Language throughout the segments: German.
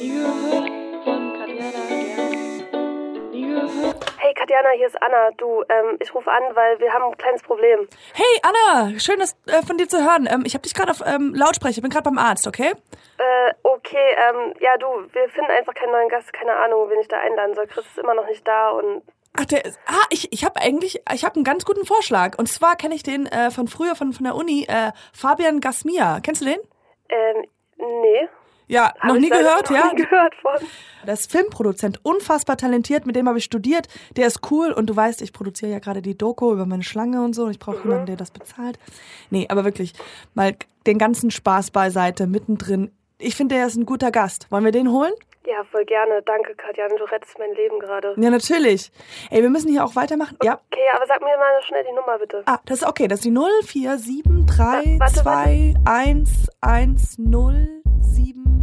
Nie gehört von Katjana. Nie gehört. Hey Katjana, hier ist Anna. Du, ähm, ich rufe an, weil wir haben ein kleines Problem. Hey Anna, schön das äh, von dir zu hören. Ähm, ich habe dich gerade auf ähm, Lautsprecher, ich bin gerade beim Arzt, okay? Äh, okay, ähm, ja du, wir finden einfach keinen neuen Gast, keine Ahnung, wen ich da einladen soll. Chris ist immer noch nicht da und Ach, der ist, ah, ich, ich habe eigentlich, ich habe einen ganz guten Vorschlag. Und zwar kenne ich den äh, von früher, von, von der Uni, äh, Fabian Gasmia. Kennst du den? ähm, nee. Ja, hab noch nie gehört, noch ja? Nie gehört von. Das Filmproduzent, unfassbar talentiert, mit dem habe ich studiert. Der ist cool und du weißt, ich produziere ja gerade die Doku über meine Schlange und so und ich brauche mhm. jemanden, der das bezahlt. Nee, aber wirklich, mal den ganzen Spaß beiseite, mittendrin. Ich finde, der ist ein guter Gast. Wollen wir den holen? Ja, voll gerne. Danke, Katjana. Du rettest mein Leben gerade. Ja, natürlich. Ey, wir müssen hier auch weitermachen. Okay, ja. Okay, aber sag mir mal schnell die Nummer, bitte. Ah, das ist okay. Das ist die 0473211107.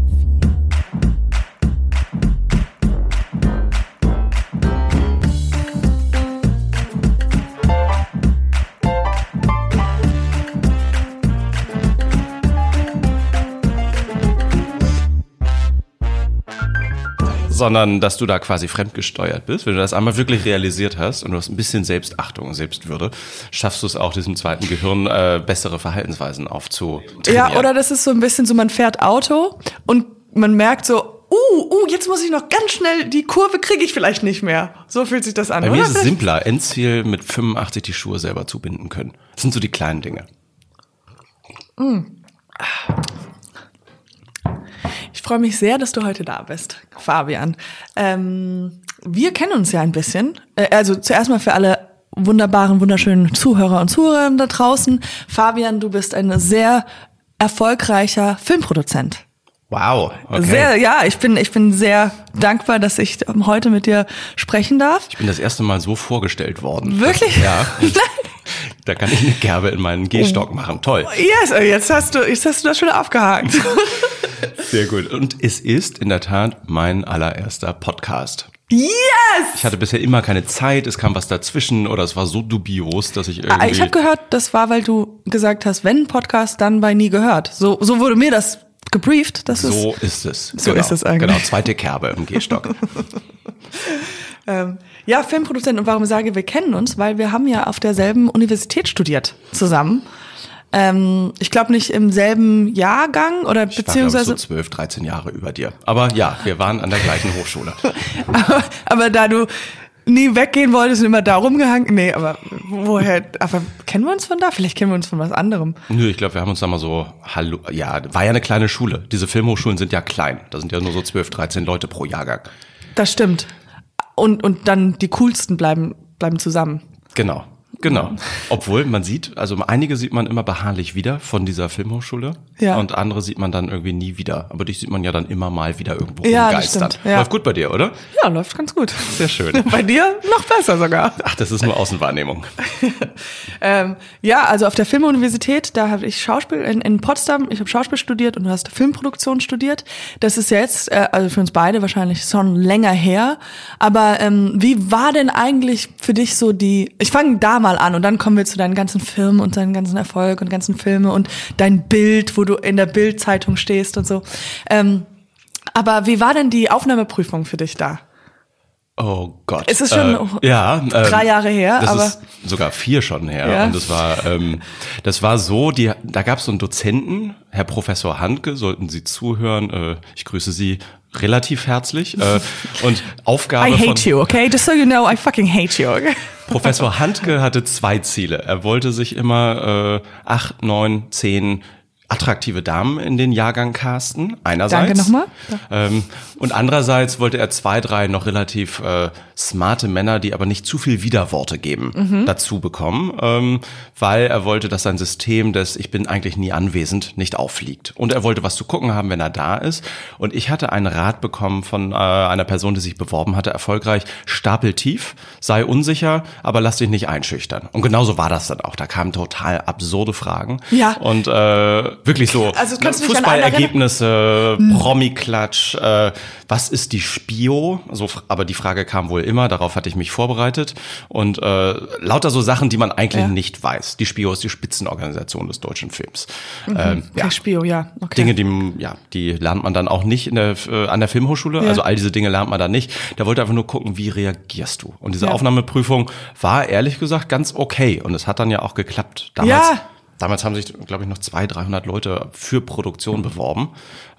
sondern dass du da quasi fremdgesteuert bist. Wenn du das einmal wirklich realisiert hast und du hast ein bisschen Selbstachtung und Selbstwürde, schaffst du es auch, diesem zweiten Gehirn äh, bessere Verhaltensweisen aufzutrainieren. Ja, oder das ist so ein bisschen so, man fährt Auto und man merkt so, uh, uh, jetzt muss ich noch ganz schnell, die Kurve kriege ich vielleicht nicht mehr. So fühlt sich das an, Bei oder? mir ist es simpler, Endziel mit 85 die Schuhe selber zubinden können. Das sind so die kleinen Dinge. Ich freue mich sehr, dass du heute da bist, Fabian. Ähm, wir kennen uns ja ein bisschen. Äh, also zuerst mal für alle wunderbaren, wunderschönen Zuhörer und Zuhörer da draußen. Fabian, du bist ein sehr erfolgreicher Filmproduzent. Wow. Okay. Sehr, ja, ich bin, ich bin sehr dankbar, dass ich heute mit dir sprechen darf. Ich bin das erste Mal so vorgestellt worden. Wirklich? Ja. da kann ich eine Gerbe in meinen Gehstock machen. Toll. Yes, jetzt hast du, jetzt hast du das schon abgehakt. Sehr gut. Und es ist in der Tat mein allererster Podcast. yes! Ich hatte bisher immer keine Zeit, es kam was dazwischen oder es war so dubios, dass ich irgendwie... Ah, Ich habe gehört, das war, weil du gesagt hast, wenn Podcast, dann bei nie gehört. So, so wurde mir das gebrieft. Das ist, so ist es. So genau. ist es eigentlich. Genau, zweite Kerbe im Gehstock. ähm, ja, Filmproduzent. Und warum ich sage, wir kennen uns? Weil wir haben ja auf derselben Universität studiert zusammen. Ähm, ich glaube nicht im selben Jahrgang oder Ich war, beziehungsweise, ich, so 12, 13 Jahre über dir. Aber ja, wir waren an der gleichen Hochschule. aber, aber da du nie weggehen wolltest und immer da rumgehangen, nee, aber woher, aber kennen wir uns von da? Vielleicht kennen wir uns von was anderem. Nö, ich glaube, wir haben uns da mal so, hallo, ja, war ja eine kleine Schule. Diese Filmhochschulen sind ja klein. Da sind ja nur so 12, 13 Leute pro Jahrgang. Das stimmt. Und, und dann die coolsten bleiben, bleiben zusammen. Genau. Genau. Obwohl man sieht, also einige sieht man immer beharrlich wieder von dieser Filmhochschule Ja. und andere sieht man dann irgendwie nie wieder. Aber dich sieht man ja dann immer mal wieder irgendwo Ja, rumgeistern. ja. Läuft gut bei dir, oder? Ja, läuft ganz gut. Sehr schön. Bei dir noch besser sogar. Ach, das ist nur Außenwahrnehmung. Ähm, ja, also auf der Filmuniversität, da habe ich Schauspiel in, in Potsdam, ich habe Schauspiel studiert und du hast Filmproduktion studiert. Das ist jetzt, äh, also für uns beide wahrscheinlich schon länger her. Aber ähm, wie war denn eigentlich für dich so die, ich fange da mal an und dann kommen wir zu deinen ganzen Filmen und deinen ganzen Erfolg und ganzen Filme und dein Bild, wo du in der Bildzeitung stehst und so. Ähm, aber wie war denn die Aufnahmeprüfung für dich da? Oh Gott. Es ist schon äh, ja, ähm, drei Jahre her, Das aber- ist sogar vier schon her. Ja. Und das war, ähm, das war so, die, da gab es so einen Dozenten, Herr Professor Handke, sollten Sie zuhören. Äh, ich grüße Sie relativ herzlich. Äh, und Aufgabe I von hate you, okay? Just so you know, I fucking hate you. Okay? Professor Handke hatte zwei Ziele. Er wollte sich immer äh, acht, neun, zehn attraktive Damen in den Jahrgang casten, einerseits. Danke nochmal. Ähm, und andererseits wollte er zwei, drei noch relativ äh, smarte Männer, die aber nicht zu viel Widerworte geben, Mhm. dazu bekommen, ähm, weil er wollte, dass sein System des Ich bin eigentlich nie anwesend nicht auffliegt. Und er wollte was zu gucken haben, wenn er da ist. Und ich hatte einen Rat bekommen von äh, einer Person, die sich beworben hatte, erfolgreich, stapeltief, sei unsicher, aber lass dich nicht einschüchtern. Und genauso war das dann auch. Da kamen total absurde Fragen. Ja. Und äh, wirklich so Also ne, Fußballergebnisse, Promi-Klatsch, äh, was ist die Spio? So, aber die Frage kam wohl immer, darauf hatte ich mich vorbereitet. Und äh, lauter so Sachen, die man eigentlich Ja. nicht weiß. Die Spio ist die Spitzenorganisation des deutschen Films. Ähm, ja. Spio, ja. Okay. Dinge, die, ja, die lernt man dann auch nicht in der, äh, an der Filmhochschule. Ja. Also all diese Dinge lernt man da nicht. Der wollte einfach nur gucken, wie reagierst du. Und diese. Aufnahmeprüfung war ehrlich gesagt ganz okay. Und es hat dann ja auch geklappt. Damals, Ja. Damals haben sich, glaube ich, noch 200, 300 Leute für Produktion beworben,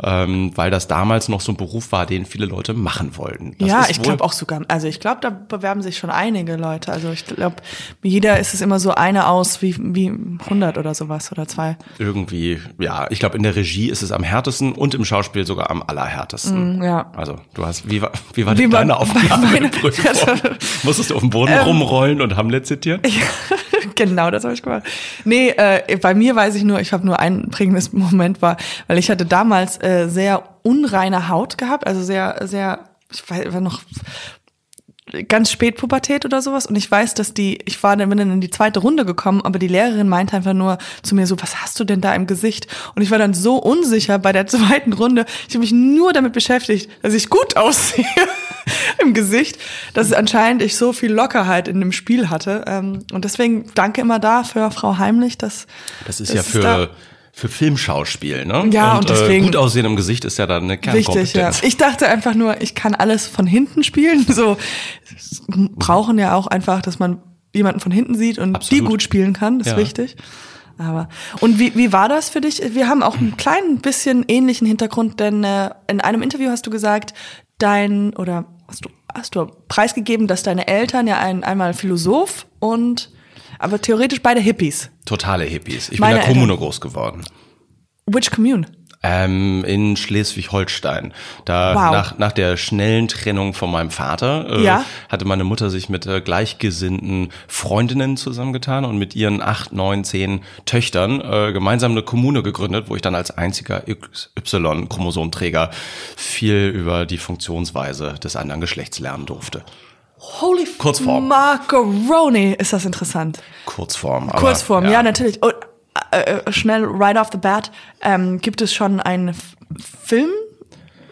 ähm, weil das damals noch so ein Beruf war, den viele Leute machen wollten. Das ja, ich glaube auch sogar. Also ich glaube, da bewerben sich schon einige Leute. Also ich glaube, jeder ist es immer so eine aus wie, wie 100 oder sowas oder zwei. irgendwie, ja, ich glaube, in der Regie ist es am härtesten und im Schauspiel sogar am allerhärtesten. Mm, ja. Also, du hast, wie war, wie war Wie war- deine Aufnahme? meine- Musstest du auf dem Boden Ähm, rumrollen und Hamlet zitieren? genau, das habe ich gemacht. Nee, äh, bei mir weiß ich nur, ich habe nur ein prägendes Moment war, weil ich hatte damals äh, sehr unreine Haut gehabt, also sehr, sehr, ich weiß, war noch ganz spät Pubertät oder sowas und ich weiß, dass die, ich war dann bin dann in die zweite Runde gekommen, aber die Lehrerin meinte einfach nur zu mir so, was hast du denn da im Gesicht? Und ich war dann so unsicher bei der zweiten Runde. Ich habe mich nur damit beschäftigt, dass ich gut aussehe im Gesicht, dass anscheinend ich so viel Lockerheit in dem Spiel hatte. Ähm, Und deswegen danke immer dafür, Frau Heimlich, dass Das ist dass ja für, da für Filmschauspiel, ne? Ja, und deswegen- Äh, gut aussehen im Gesicht ist ja dann eine Wichtig, ja. Kernkompetenz. Ich dachte einfach nur, ich kann alles von hinten spielen. So brauchen ja auch einfach, dass man jemanden von hinten sieht und Absolut. die gut spielen kann. Das ist Ja. wichtig. Aber und wie, wie war das für dich? Wir haben auch einen kleinen bisschen ähnlichen Hintergrund, denn äh, in einem Interview hast du gesagt, dein oder hast du hast du preisgegeben, dass deine Eltern ja ein, einmal Philosoph und aber theoretisch beide Hippies. Totale Hippies. Ich Meine bin in der Kommune Eltern. groß geworden. Which commune? Ähm, in Schleswig-Holstein. Da Wow. nach, nach der schnellen Trennung von meinem Vater äh, Ja. hatte meine Mutter sich mit äh, gleichgesinnten Freundinnen zusammengetan und mit ihren acht, neun, zehn Töchtern äh, gemeinsam eine Kommune gegründet, wo ich dann als einziger Y-Chromosomträger viel über die Funktionsweise des anderen Geschlechts lernen durfte. Holy Kurzform. Macaroni, ist das interessant. Kurzform. Aber, Kurzform, ja, natürlich. Oh, äh, äh, schnell, right off the bat, ähm, gibt es schon einen F Film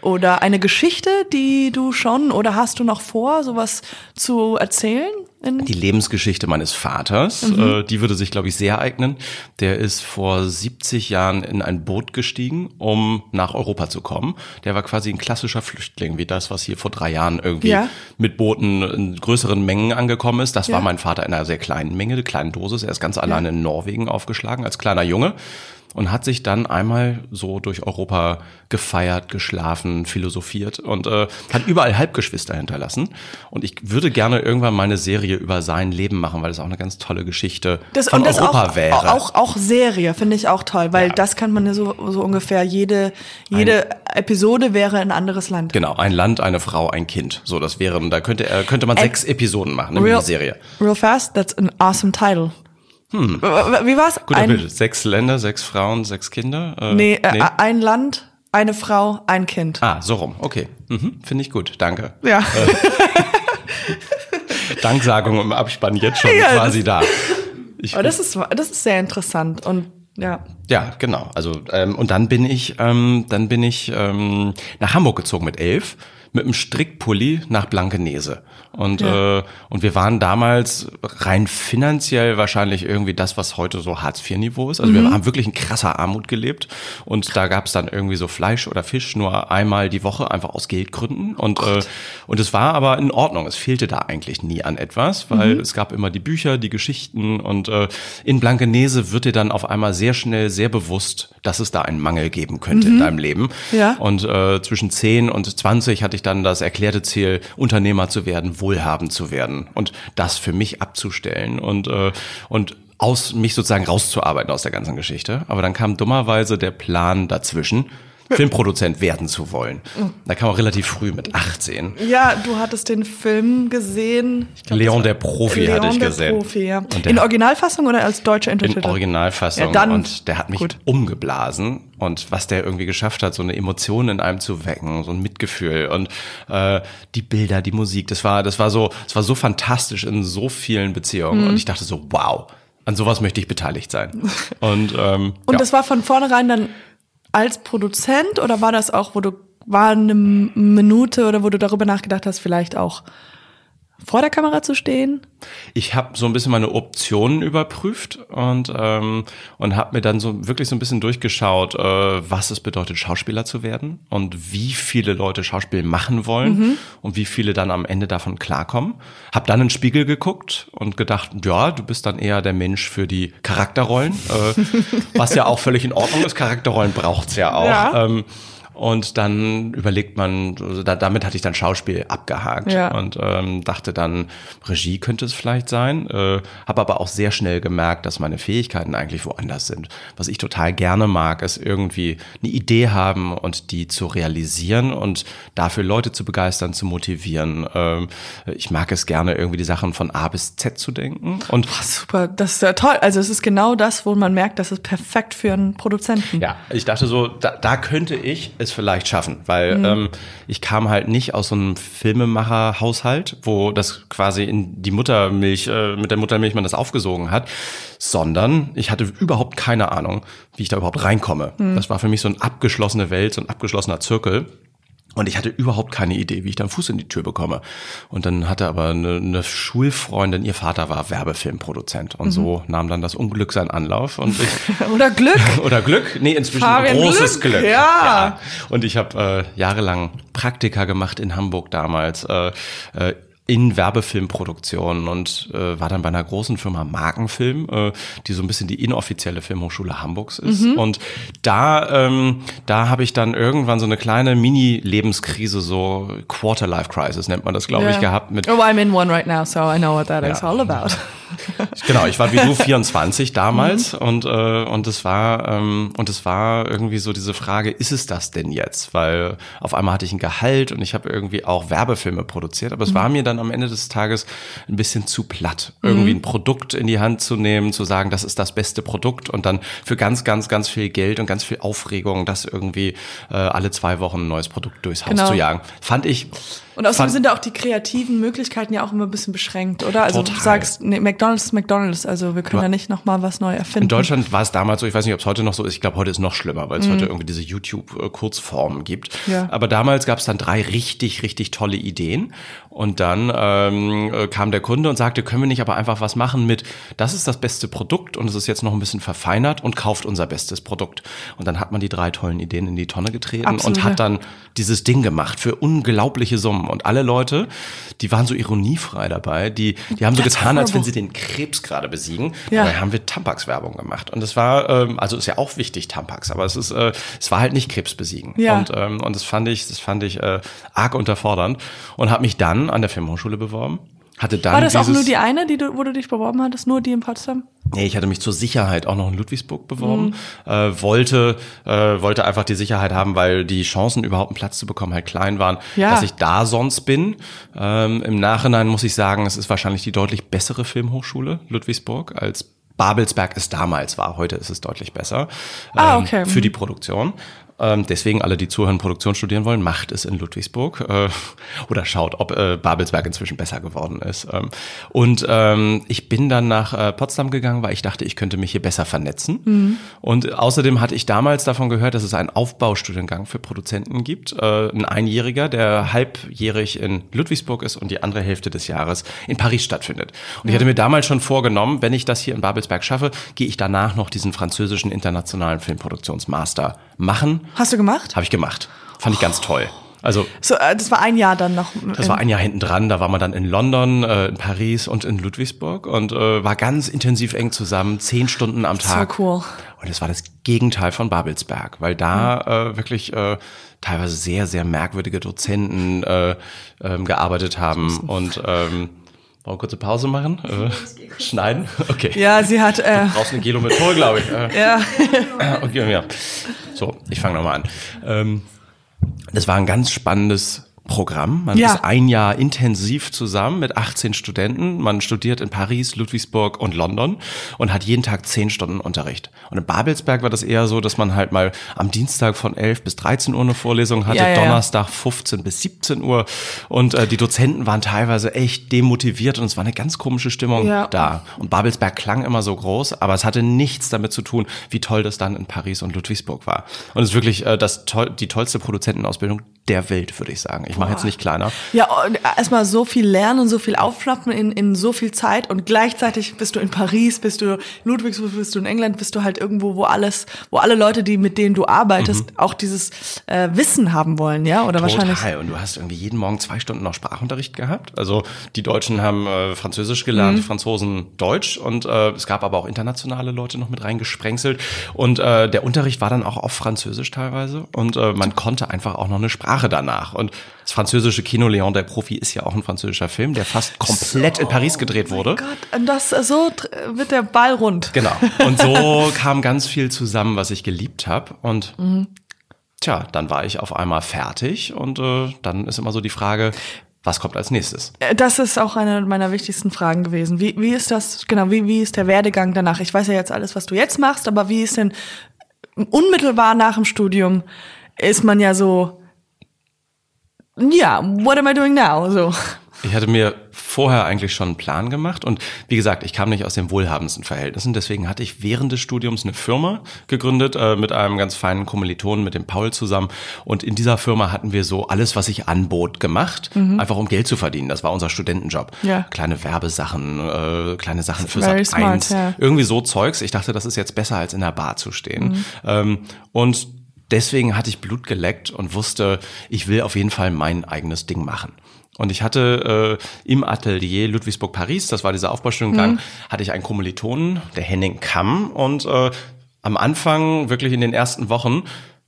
oder eine Geschichte, die du schon oder hast du noch vor, sowas zu erzählen? Die Lebensgeschichte meines Vaters, äh, die würde sich, glaube ich, sehr eignen. Der ist vor 70 Jahren in ein Boot gestiegen, um nach Europa zu kommen. Der war quasi ein klassischer Flüchtling, wie das, was hier vor drei Jahren irgendwie Ja. mit Booten in größeren Mengen angekommen ist. Das Ja. war mein Vater in einer sehr kleinen Menge, kleinen Dosis. Er ist ganz alleine in Norwegen aufgeschlagen als kleiner Junge und hat sich dann einmal so durch Europa gefeiert, geschlafen, philosophiert und äh, hat überall Halbgeschwister hinterlassen. Und ich würde gerne irgendwann mal eine Serie über sein Leben machen, weil das auch eine ganz tolle Geschichte das, von und das Europa auch, wäre. auch auch Serie finde ich auch toll, weil Ja. das kann man ja so, so ungefähr jede jede Episode wäre ein anderes Land. Genau, ein Land, eine Frau, ein Kind. So, das wären, da könnte, äh, könnte man sechs Episoden machen, eine Real, Miniserie. real fast, that's an awesome title. Hm. Wie war's? Guter ein, Bild. Sechs Länder, sechs Frauen, sechs Kinder. Äh, Nee, äh, ein Land, eine Frau, ein Kind. Ah, so rum. Okay. Mhm, Finde ich gut. Danke. Ja. Danksagung im Abspann jetzt schon Ja, quasi da. Ich, Aber das ist, das ist sehr interessant und ja. ja, genau. Also ähm, und dann bin ich, ähm, dann bin ich ähm, nach Hamburg gezogen mit elf mit einem Strickpulli nach Blankenese. Und, Ja. äh, und wir waren damals rein finanziell wahrscheinlich irgendwie das, was heute so Hartz-IV-Niveau ist. Also Mhm. wir haben wirklich in krasser Armut gelebt. Und da gab es dann irgendwie so Fleisch oder Fisch nur einmal die Woche, einfach aus Geldgründen. Und, äh, und es war aber in Ordnung. Es fehlte da eigentlich nie an etwas, weil Mhm. es gab immer die Bücher, die Geschichten. Und äh, in Blankenese wird dir dann auf einmal sehr schnell sehr bewusst, dass es da einen Mangel geben könnte in deinem Leben. Mhm. Ja. Und äh, zwischen 10 und 20 hatte ich dann das erklärte Ziel, Unternehmer zu werden, wohlhabend zu werden und das für mich abzustellen und, äh, und aus mich sozusagen rauszuarbeiten aus der ganzen Geschichte. Aber dann kam dummerweise der Plan dazwischen, Filmproduzent werden zu wollen. Da kam auch relativ früh mit 18. Ja, du hattest den Film gesehen. Glaub, Leon der Profi Leon hatte ich der gesehen. Profi, ja. Der- In Originalfassung oder als deutscher in Intertitel? Originalfassung Ja, dann- und der hat mich gut. umgeblasen und was der irgendwie geschafft hat, so eine Emotion in einem zu wecken, so ein Mitgefühl und äh, die Bilder, die Musik, das war, das war so, das war so fantastisch in so vielen Beziehungen Mhm. und ich dachte so, wow, an sowas möchte ich beteiligt sein. Und, ähm, Und ja. das war von vornherein dann als Produzent oder war das auch, wo du, war eine Minute oder wo du darüber nachgedacht hast, vielleicht auch vor der Kamera zu stehen? Ich habe so ein bisschen meine Optionen überprüft und ähm, und habe mir dann so wirklich so ein bisschen durchgeschaut, äh, was es bedeutet, Schauspieler zu werden und wie viele Leute Schauspiel machen wollen und wie viele dann am Ende davon klarkommen. Hab dann in den Spiegel geguckt und gedacht, ja, du bist dann eher der Mensch für die Charakterrollen, äh, was ja auch völlig in Ordnung ist. Charakterrollen braucht's ja auch. Ja. Ähm, und dann überlegt man, also da, damit hatte ich dann Schauspiel abgehakt Ja. und ähm, dachte dann, Regie könnte es vielleicht sein. Äh, Habe aber auch sehr schnell gemerkt, dass meine Fähigkeiten eigentlich woanders sind. Was ich total gerne mag, ist irgendwie eine Idee haben und die zu realisieren und dafür Leute zu begeistern, zu motivieren. Ähm, ich mag es gerne, irgendwie die Sachen von A bis Z zu denken. Und Ach, super, das ist ja toll. Also es ist genau das, wo man merkt, das ist perfekt für einen Produzenten. Ja, ich dachte so, da, da könnte ich es vielleicht schaffen, weil ähm, ich kam halt nicht aus so einem Filmemacher-Haushalt, wo das quasi in die Muttermilch, äh, mit der Muttermilch man das aufgesogen hat, sondern ich hatte überhaupt keine Ahnung, wie ich da überhaupt reinkomme. Das war für mich so eine abgeschlossene Welt, so ein abgeschlossener Zirkel. Und ich hatte überhaupt keine Idee, wie ich da einen Fuß in die Tür bekomme. Und dann hatte aber eine, eine Schulfreundin, ihr Vater war Werbefilmproduzent. Und so nahm dann das Unglück seinen Anlauf. Und ich, Oder Glück. oder Glück? Nee, inzwischen Fabian großes Glück, Glück. ja. Und ich habe äh, jahrelang Praktika gemacht in Hamburg damals. Äh, äh, in Werbefilmproduktionen und äh, war dann bei einer großen Firma Markenfilm, äh, die so ein bisschen die inoffizielle Filmhochschule Hamburgs ist. Mhm. Und da, ähm, da habe ich dann irgendwann so eine kleine Mini-Lebenskrise, so Quarter-Life-Crisis nennt man das, glaube ich, Ja. gehabt mit Oh, I'm in one right now, so I know what that is Ja. all about. Genau, ich war wie du 24 damals Mhm. und äh, und es war ähm, und es war irgendwie so diese Frage, ist es das denn jetzt? Weil auf einmal hatte ich ein Gehalt und ich habe irgendwie auch Werbefilme produziert, aber es Mhm. war mir dann am Ende des Tages ein bisschen zu platt, irgendwie Mhm. ein Produkt in die Hand zu nehmen, zu sagen, das ist das beste Produkt und dann für ganz ganz ganz viel Geld und ganz viel Aufregung, das irgendwie äh, alle zwei Wochen ein neues Produkt durchs Haus Genau. zu jagen, fand ich Und außerdem fand, sind da auch die kreativen Möglichkeiten ja auch immer ein bisschen beschränkt, oder? Also du Total. sagst, nee, McDonald's ist McDonald's, also wir können da nicht nochmal was neu erfinden. In Deutschland war es damals so, ich weiß nicht, ob es heute noch so ist, ich glaube, heute ist noch schlimmer, weil es Mhm. heute irgendwie diese YouTube-Kurzformen gibt. Ja. Aber damals gab es dann drei richtig, richtig tolle Ideen. Und dann ähm, äh, kam der Kunde und sagte, können wir nicht aber einfach was machen mit, das ist das beste Produkt und es ist jetzt noch ein bisschen verfeinert und kauft unser bestes Produkt. Und dann hat man die drei tollen Ideen in die Tonne getreten Absolut, und hat dann dieses Ding gemacht für unglaubliche Summen. Und alle Leute, die waren so ironiefrei dabei, die, die haben so That's getan, als wenn sie den Krebs gerade besiegen. Ja. Dabei haben wir Tampax-Werbung gemacht. Und es war, ähm, also ist ja auch wichtig, Tampax, aber es ist, äh, es war halt nicht Krebs besiegen. Ja. Und, ähm, und das fand ich, das fand ich äh, arg unterfordernd. Und habe mich dann an der Filmhochschule beworben. Hatte dann War das auch nur die eine, die du, wo du dich beworben hattest? Nur die in Potsdam? Nee, ich hatte mich zur Sicherheit auch noch in Ludwigsburg beworben. Mhm. Äh, wollte, äh, wollte einfach die Sicherheit haben, weil die Chancen, überhaupt einen Platz zu bekommen, halt klein waren, Ja. dass ich da sonst bin. Ähm, Im Nachhinein muss ich sagen, es ist wahrscheinlich die deutlich bessere Filmhochschule Ludwigsburg als Babelsberg es damals war. Heute ist es deutlich besser Ah, ähm, okay. für Mhm. die Produktion. Ähm, deswegen alle, die zuhören, Produktion studieren wollen, macht es in Ludwigsburg äh, oder schaut, ob äh, Babelsberg inzwischen besser geworden ist. Ähm, und ähm, ich bin dann nach äh, Potsdam gegangen, weil ich dachte, ich könnte mich hier besser vernetzen. Und außerdem hatte ich damals davon gehört, dass es einen Aufbaustudiengang für Produzenten gibt. Äh, ein Einjähriger, der halbjährig in Ludwigsburg ist und die andere Hälfte des Jahres in Paris stattfindet. Und ich hatte mir damals schon vorgenommen, wenn ich das hier in Babelsberg schaffe, gehe ich danach noch diesen französischen internationalen Filmproduktionsmaster machen. Hast du gemacht? Habe ich gemacht. Fand ich ganz toll. Also So, äh, das war ein Jahr dann noch. das war ein Jahr hinten dran, da war man dann in London, äh, in Paris und in Ludwigsburg und äh, war ganz intensiv eng zusammen, zehn Stunden am So Tag. cool. Und es war das Gegenteil von Babelsberg, weil da Mhm. äh, wirklich äh, teilweise sehr, sehr merkwürdige Dozenten äh, ähm, gearbeitet haben und ähm, wollen wir kurze Pause machen? Äh, schneiden? Okay. Ja, sie hat, äh, Du brauchst eine Gelometol, glaube ich. Äh, ja. Okay, ja. So, ich fange nochmal an. Ähm, das war ein ganz spannendes Programm. Man Ja. ist ein Jahr intensiv zusammen mit 18 Studenten. Man studiert in Paris, Ludwigsburg und London und hat jeden Tag 10 Stunden Unterricht. Und in Babelsberg war das eher so, dass man halt mal am Dienstag von 11 bis 13 Uhr eine Vorlesung hatte, Ja, ja. Donnerstag 15 bis 17 Uhr. Und äh, die Dozenten waren teilweise echt demotiviert und es war eine ganz komische Stimmung da. Und Babelsberg klang immer so groß, aber es hatte nichts damit zu tun, wie toll das dann in Paris und Ludwigsburg war. Und es ist wirklich äh, das toll, die tollste Produzentenausbildung der Welt, würde ich sagen. Ich mache jetzt nicht kleiner. Ja, und erstmal so viel lernen und so viel aufschnappen in, in so viel Zeit und gleichzeitig bist du in Paris, bist du in Ludwigsburg, bist du in England, bist du halt irgendwo, wo alles, wo alle Leute, die mit denen du arbeitest, auch dieses äh, Wissen haben wollen, ja? Oder wahrscheinlich. Total. Und du hast irgendwie jeden Morgen zwei Stunden noch Sprachunterricht gehabt. Also die Deutschen haben äh, Französisch gelernt, die Franzosen Deutsch und äh, es gab aber auch internationale Leute noch mit reingesprenkselt. Und äh, der Unterricht war dann auch auf Französisch teilweise und äh, man konnte einfach auch noch eine Sprache danach. Und das französische Kino Leon der Profi ist ja auch ein französischer Film, der fast komplett in Paris gedreht wurde. Oh Gott, und das so tr- wird der Ball rund. Genau. Und so kam ganz viel zusammen, was ich geliebt habe. Und tja, dann war ich auf einmal fertig und äh, dann ist immer so die Frage, was kommt als nächstes? Äh, Das ist auch eine meiner wichtigsten Fragen gewesen. Wie, wie ist das, genau, wie, wie ist der Werdegang danach? Ich weiß ja jetzt alles, was du jetzt machst, aber wie ist denn unmittelbar nach dem Studium ist man ja so, ja, what am I doing now? So. Ich hatte mir vorher eigentlich schon einen Plan gemacht und wie gesagt, ich kam nicht aus den wohlhabendsten Verhältnissen, deswegen hatte ich während des Studiums eine Firma gegründet äh, mit einem ganz feinen Kommilitonen, mit dem Paul zusammen und in dieser Firma hatten wir so alles, was ich anbot, gemacht, einfach um Geld zu verdienen. Das war unser Studentenjob. Mhm. Ja. Kleine Werbesachen, äh, kleine Sachen für Very Sat smart, 1, ja. irgendwie so Zeugs. Ich dachte, das ist jetzt besser als in der Bar zu stehen. Mhm. Ähm, und deswegen hatte ich Blut geleckt und wusste, ich will auf jeden Fall mein eigenes Ding machen. Und ich hatte äh, im Atelier Ludwigsburg-Paris, das war dieser Aufbaustudiengang, Mhm. hatte ich einen Kommilitonen, der Henning Kamm. Und äh, am Anfang, wirklich in den ersten Wochen,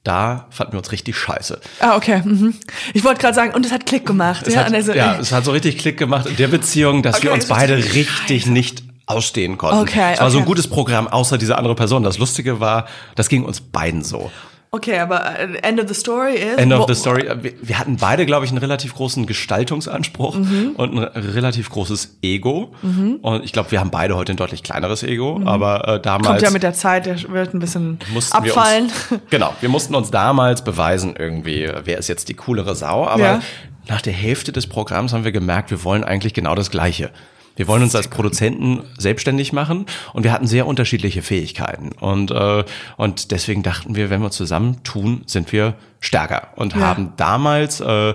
da fanden wir uns richtig scheiße. Ah, okay. Mhm. Ich wollte gerade sagen, und es hat Klick gemacht. Es ja, hat, also, ja, es hat so richtig Klick gemacht in der Beziehung, dass wir Okay, uns das ist beide richtig richtig nicht ausstehen konnten. Okay, es war so ein okay. gutes Programm, außer diese andere Person. Das Lustige war, das ging uns beiden so. Okay, aber äh, end of the story ist. End of the story. Wir, wir hatten beide, glaube ich, einen relativ großen Gestaltungsanspruch Mhm. und ein relativ großes Ego. Und ich glaube, wir haben beide heute ein deutlich kleineres Ego, aber äh, damals Mhm. Kommt ja mit der Zeit, der wird ein bisschen abfallen. wir uns, genau, wir mussten uns damals beweisen irgendwie, wer ist jetzt die coolere Sau. Aber Ja. nach der Hälfte des Programms haben wir gemerkt, wir wollen eigentlich genau das Gleiche. Wir wollen uns als Produzenten selbstständig machen und wir hatten sehr unterschiedliche Fähigkeiten. Und, äh, und deswegen dachten wir, wenn wir zusammen tun, sind wir stärker. Und Ja. haben damals äh,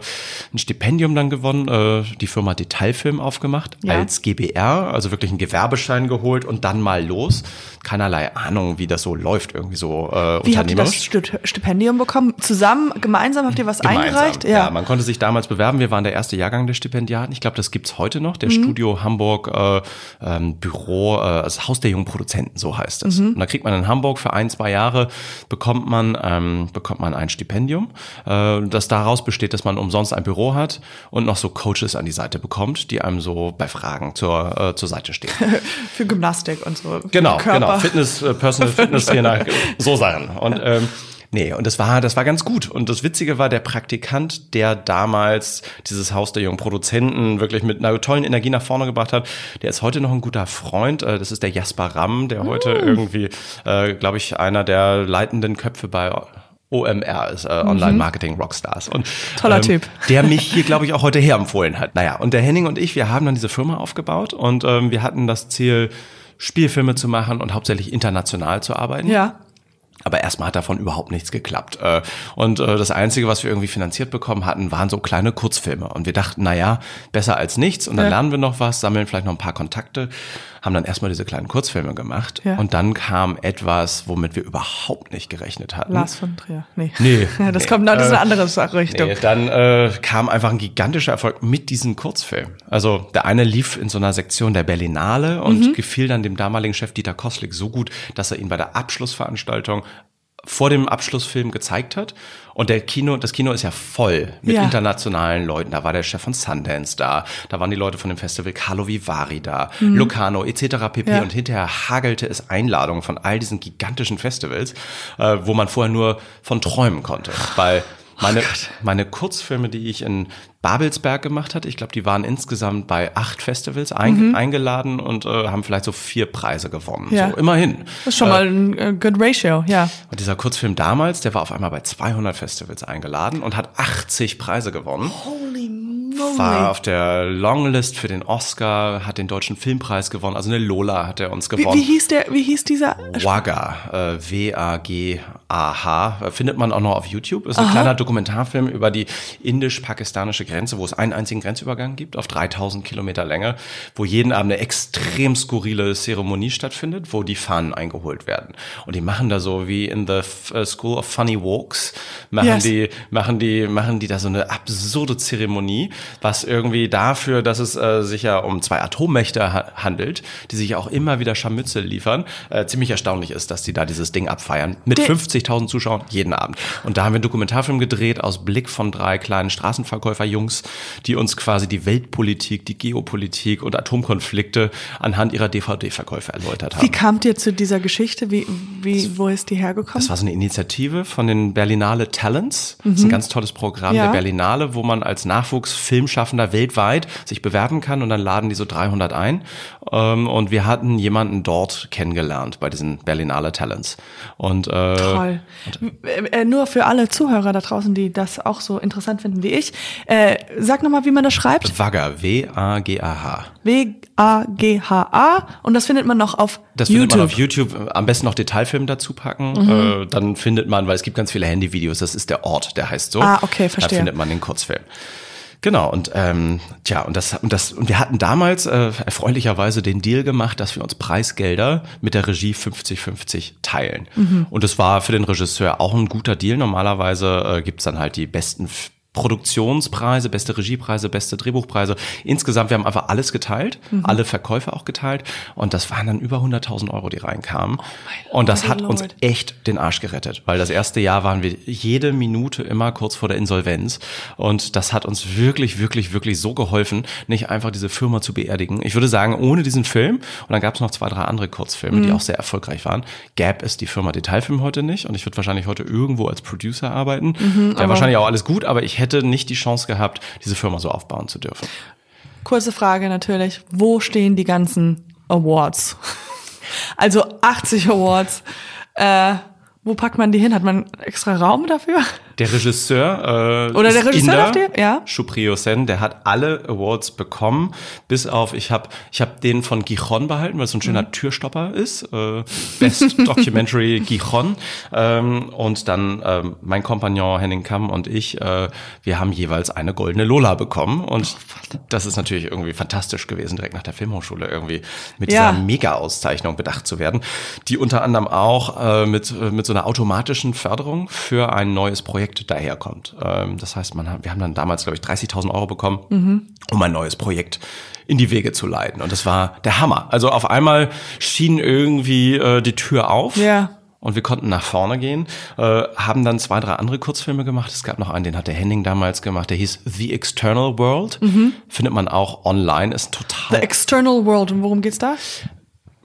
ein Stipendium dann gewonnen, äh, die Firma Detailfilm aufgemacht, Ja. als GBR, also wirklich einen Gewerbeschein geholt und dann mal los. Keinerlei Ahnung, wie das so läuft, irgendwie so äh, Wie habt ihr das Stipendium bekommen? Zusammen, gemeinsam habt ihr was eingereicht? Ja. man konnte sich damals bewerben. Wir waren der erste Jahrgang der Stipendiaten. Ich glaube, das gibt's heute noch. Der Mhm. Studio Hamburg äh, ähm, Büro, äh, das Haus der jungen Produzenten, so heißt es. Mhm. Und da kriegt man in Hamburg für ein, zwei Jahre bekommt man ähm, bekommt man ein Stipendium, äh, das daraus besteht, dass man umsonst ein Büro hat und noch so Coaches an die Seite bekommt, die einem so bei Fragen zur äh, zur Seite stehen. Für Gymnastik und so. Genau, genau. Fitness, äh, Personal Fitness Trainer, so Sachen. Und ähm, nee, und das war, das war ganz gut. Und das Witzige war, der Praktikant, der damals dieses Haus der jungen Produzenten wirklich mit einer tollen Energie nach vorne gebracht hat, der ist heute noch ein guter Freund. Äh, Das ist der Jasper Ramm, der heute irgendwie, äh, glaube ich, einer der leitenden Köpfe bei OMR ist, äh, Online Marketing Rockstars. Und, Mhm. Toller Typ. Der mich hier, glaube ich, auch heute herempfohlen hat. Naja, und der Henning und ich, wir haben dann diese Firma aufgebaut und ähm, wir hatten das Ziel, Spielfilme zu machen und hauptsächlich international zu arbeiten. Ja. Aber erstmal hat davon überhaupt nichts geklappt. Äh, Und äh, das Einzige, was wir irgendwie finanziert bekommen hatten, waren so kleine Kurzfilme. Und wir dachten, na ja, besser als nichts. Und dann lernen wir noch was, sammeln vielleicht noch ein paar Kontakte, haben dann erstmal diese kleinen Kurzfilme gemacht. Ja. Und dann kam etwas, womit wir überhaupt nicht gerechnet hatten. Lars von Trier. Nee. Nee, Ja, das nee. kommt, das ist eine Äh, andere Sache- Richtung. Nee, dann äh, kam einfach ein gigantischer Erfolg mit diesem Kurzfilm. Also der eine lief in so einer Sektion der Berlinale und Mhm. gefiel dann dem damaligen Chef Dieter Koslik so gut, dass er ihn bei der Abschlussveranstaltung vor dem Abschlussfilm gezeigt hat. Und der Kino, das Kino ist ja voll mit Ja. internationalen Leuten. Da war der Chef von Sundance da, da waren die Leute von dem Festival Carlo Vivari da, Locarno etc. pp. Mhm. Ja. Und hinterher hagelte es Einladungen von all diesen gigantischen Festivals, äh, wo man vorher nur von träumen konnte. Weil Meine, meine Kurzfilme, die ich in Babelsberg gemacht hatte, ich glaube, die waren insgesamt bei acht Festivals ein, eingeladen und äh, haben vielleicht so vier Preise gewonnen. Ja. So, immerhin. Das ist schon mal ein äh, good ratio, ja. Und dieser Kurzfilm damals, der war auf einmal bei 200 Festivals eingeladen und hat 80 Preise gewonnen. Holy moly. War auf der Longlist für den Oscar, hat den Deutschen Filmpreis gewonnen. Also eine Lola hat er uns Wie, gewonnen. wie hieß der, wie hieß dieser? Wagga, äh, W-A-G-A-H, äh, findet man auch noch auf YouTube. Ist ein kleiner Dokumentarfilm über die indisch-pakistanische Grenze, wo es einen einzigen Grenzübergang gibt, auf 3000 Kilometer Länge, wo jeden Abend eine extrem skurrile Zeremonie stattfindet, wo die Fahnen eingeholt werden. Und die machen da so wie in the äh, School of Funny Walks, machen Yes. die, machen die, machen die da so eine absurde Zeremonie, was irgendwie dafür, dass es äh, sich ja um zwei Atommächte ha handelt, die sich auch immer wieder Scharmützel liefern, äh, ziemlich erstaunlich ist, dass die da dieses Ding abfeiern. Mit Der- 50.000 Zuschauern jeden Abend. Und da haben wir einen Dokumentarfilm gedreht aus Blick von drei kleinen Straßenverkäuferjungs, die uns quasi die Weltpolitik, die Geopolitik und Atomkonflikte anhand ihrer DVD-Verkäufe erläutert haben. Wie kamt ihr zu dieser Geschichte? Wie, wie, wo ist die hergekommen? Das war so eine Initiative von den Berlinale Talents. Das ist ein ganz tolles Programm Ja. der Berlinale, wo man als Nachwuchsfilmschaffender weltweit sich bewerben kann und dann laden die so 300 ein. Ähm, Und wir hatten jemanden dort kennengelernt bei diesen Berlinale Talents. Und äh, Toll. Äh, nur für alle Zuhörer da draußen, die das auch so interessant finden wie ich. Äh, sag nochmal, wie man das schreibt. Wagga, W-A-G-A-H. W-A-G-H-A. Und das findet man noch auf Das findet YouTube. man auf YouTube. Am besten noch Detailfilm dazu packen. Äh, dann findet man, weil es gibt ganz viele Handyvideos, das ist der Ort, der heißt so. Ah, okay, verstehe. Da findet man den Kurzfilm. Genau, und ähm, tja, und das, und das, und wir hatten damals äh, erfreulicherweise den Deal gemacht, dass wir uns Preisgelder mit der Regie 50-50 teilen. Mhm. Und das war für den Regisseur auch ein guter Deal. Normalerweise äh, gibt's dann halt die besten Produktionspreise, beste Regiepreise, beste Drehbuchpreise. Insgesamt, wir haben einfach alles geteilt, Mhm. alle Verkäufe auch geteilt. Und das waren dann über 100.000 Euro, die reinkamen. und das hat uns Lord. echt den Arsch gerettet, weil das erste Jahr waren wir jede Minute immer kurz vor der Insolvenz und das hat uns wirklich, wirklich, wirklich so geholfen, nicht einfach diese Firma zu beerdigen. Ich würde sagen, ohne diesen Film, und dann gab es noch zwei, drei andere Kurzfilme, die auch sehr erfolgreich waren, gäbe es die Firma Detailfilm heute nicht und ich würde wahrscheinlich heute irgendwo als Producer arbeiten. Wäre wahrscheinlich auch alles gut, aber ich hätte nicht die Chance gehabt, diese Firma so aufbauen zu dürfen. Kurze Frage natürlich. Wo stehen die ganzen Awards? Also 80 Awards. Äh, wo packt man die hin? Hat man extra Raum dafür? Der Regisseur äh, Oder der Regisseur Inder, der? Ja. Shuprio Sen, der hat alle Awards bekommen, bis auf ich habe ich habe den von Gijon behalten, weil es so ein schöner Mhm. Türstopper ist, äh, Best Documentary Gijon ähm, und dann ähm, mein Kompagnon Henning Kamm und ich, äh, wir haben jeweils eine goldene Lola bekommen und Oh, das ist natürlich irgendwie fantastisch gewesen, direkt nach der Filmhochschule irgendwie mit Ja. dieser Mega-Auszeichnung bedacht zu werden, die unter anderem auch äh, mit, äh, mit so einer automatischen Förderung für ein neues Projekt daherkommt. Ähm, das heißt, man hat, wir haben dann damals, glaube ich, 30.000 Euro bekommen, um ein neues Projekt in die Wege zu leiten. Und das war der Hammer. Also auf einmal schien irgendwie äh, die Tür auf. Ja. Und wir konnten nach vorne gehen, äh, haben dann zwei, drei andere Kurzfilme gemacht. Es gab noch einen, den hat der Henning damals gemacht, der hieß The External World. Findet man auch online, ist total The External World. Und worum geht's da?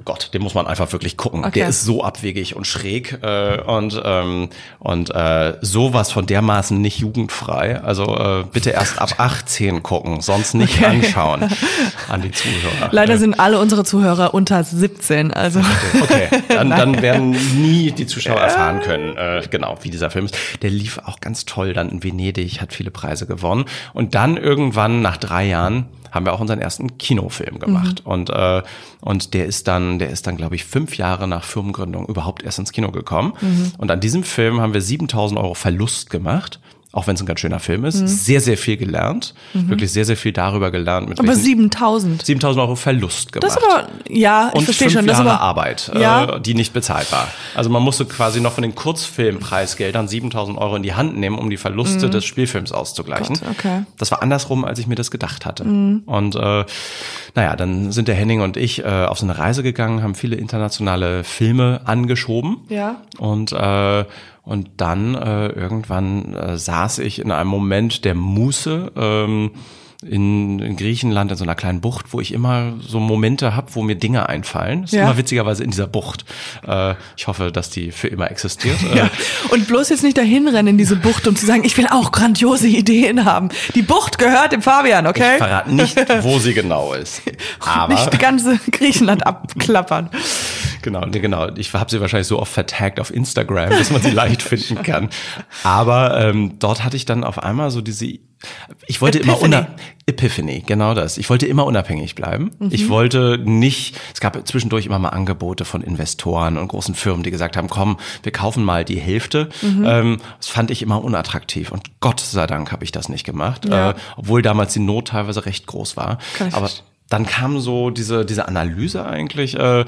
Gott, den muss man einfach wirklich gucken. Okay. Der ist so abwegig und schräg äh, und ähm, und äh, sowas von dermaßen nicht jugendfrei. Also äh, bitte erst ab 18 gucken, sonst nicht anschauen an die Zuhörer. Leider sind alle unsere Zuhörer unter 17. Also Okay, dann, dann werden nie die Zuschauer erfahren können, äh, genau, wie dieser Film ist. Der lief auch ganz toll dann in Venedig, hat viele Preise gewonnen. Und dann irgendwann nach drei Jahren haben wir auch unseren ersten Kinofilm gemacht. Und, äh, und der ist dann, der ist dann, glaube ich, fünf Jahre nach Firmengründung überhaupt erst ins Kino gekommen. Und an diesem Film haben wir 7000 Euro Verlust gemacht. Auch wenn es ein ganz schöner Film ist. Sehr, sehr viel gelernt. Wirklich sehr, sehr viel darüber gelernt. Mit aber welchen- 7000. 7000 Euro Verlust gemacht Das ist aber, ja, ich und verstehe fünf schon. Das Jahre aber, Arbeit, Ja. äh, die nicht bezahlt war. Also man musste quasi noch von den Kurzfilmpreisgeldern 7000 Euro in die Hand nehmen, um die Verluste des Spielfilms auszugleichen. Mhm. Gott, okay. Mhm. Das war andersrum, als ich mir das gedacht hatte. Und äh, naja, dann sind der Henning und ich äh, auf so eine Reise gegangen, haben viele internationale Filme angeschoben. Ja. Und äh, und dann äh, irgendwann äh, saß ich in einem Moment der Muße, ähm, in, in Griechenland in so einer kleinen Bucht, wo ich immer so Momente habe, wo mir Dinge einfallen. Das ist Ja. immer witzigerweise in dieser Bucht. Äh, ich hoffe, dass die für immer existiert. Ja. Äh, Und bloß jetzt nicht dahin rennen in diese Bucht, um zu sagen, ich will auch grandiose Ideen haben. Die Bucht gehört dem Fabian, ich okay? verrate nicht, wo sie genau ist. Aber Nicht die ganze Griechenland abklappern. Genau, nee, genau. Ich habe sie wahrscheinlich so oft vertaggt auf Instagram, dass man sie leicht finden kann. Aber ähm, dort hatte ich dann auf einmal so diese. Ich wollte immer Epiphany. una Epiphany, genau das. Ich wollte immer unabhängig bleiben. Mhm. Ich wollte nicht. Es gab zwischendurch immer mal Angebote von Investoren und großen Firmen, die gesagt haben: Komm, wir kaufen mal die Hälfte. Mhm. Ähm, das fand ich immer unattraktiv und Gott sei Dank habe ich das nicht gemacht, Ja. äh, obwohl damals die Not teilweise recht groß war. Kann ich Aber dann kam so diese, diese Analyse eigentlich, äh,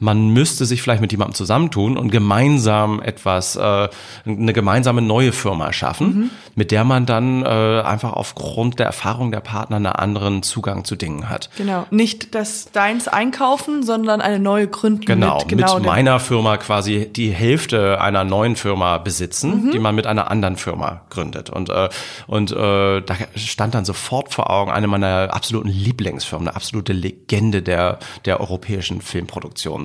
man müsste sich vielleicht mit jemandem zusammentun und gemeinsam etwas, äh, eine gemeinsame neue Firma schaffen, Mhm. mit der man dann äh, einfach aufgrund der Erfahrung der Partner einen anderen Zugang zu Dingen hat. Genau. Nicht das deins einkaufen, sondern eine neue gründen. Genau, mit, mit, genau dem- meiner Firma quasi die Hälfte einer neuen Firma besitzen, Mhm. die man mit einer anderen Firma gründet. Und, äh, und äh, da stand dann sofort vor Augen eine meiner absoluten Lieblingsfirmen, eine absolute Legende der, der europäischen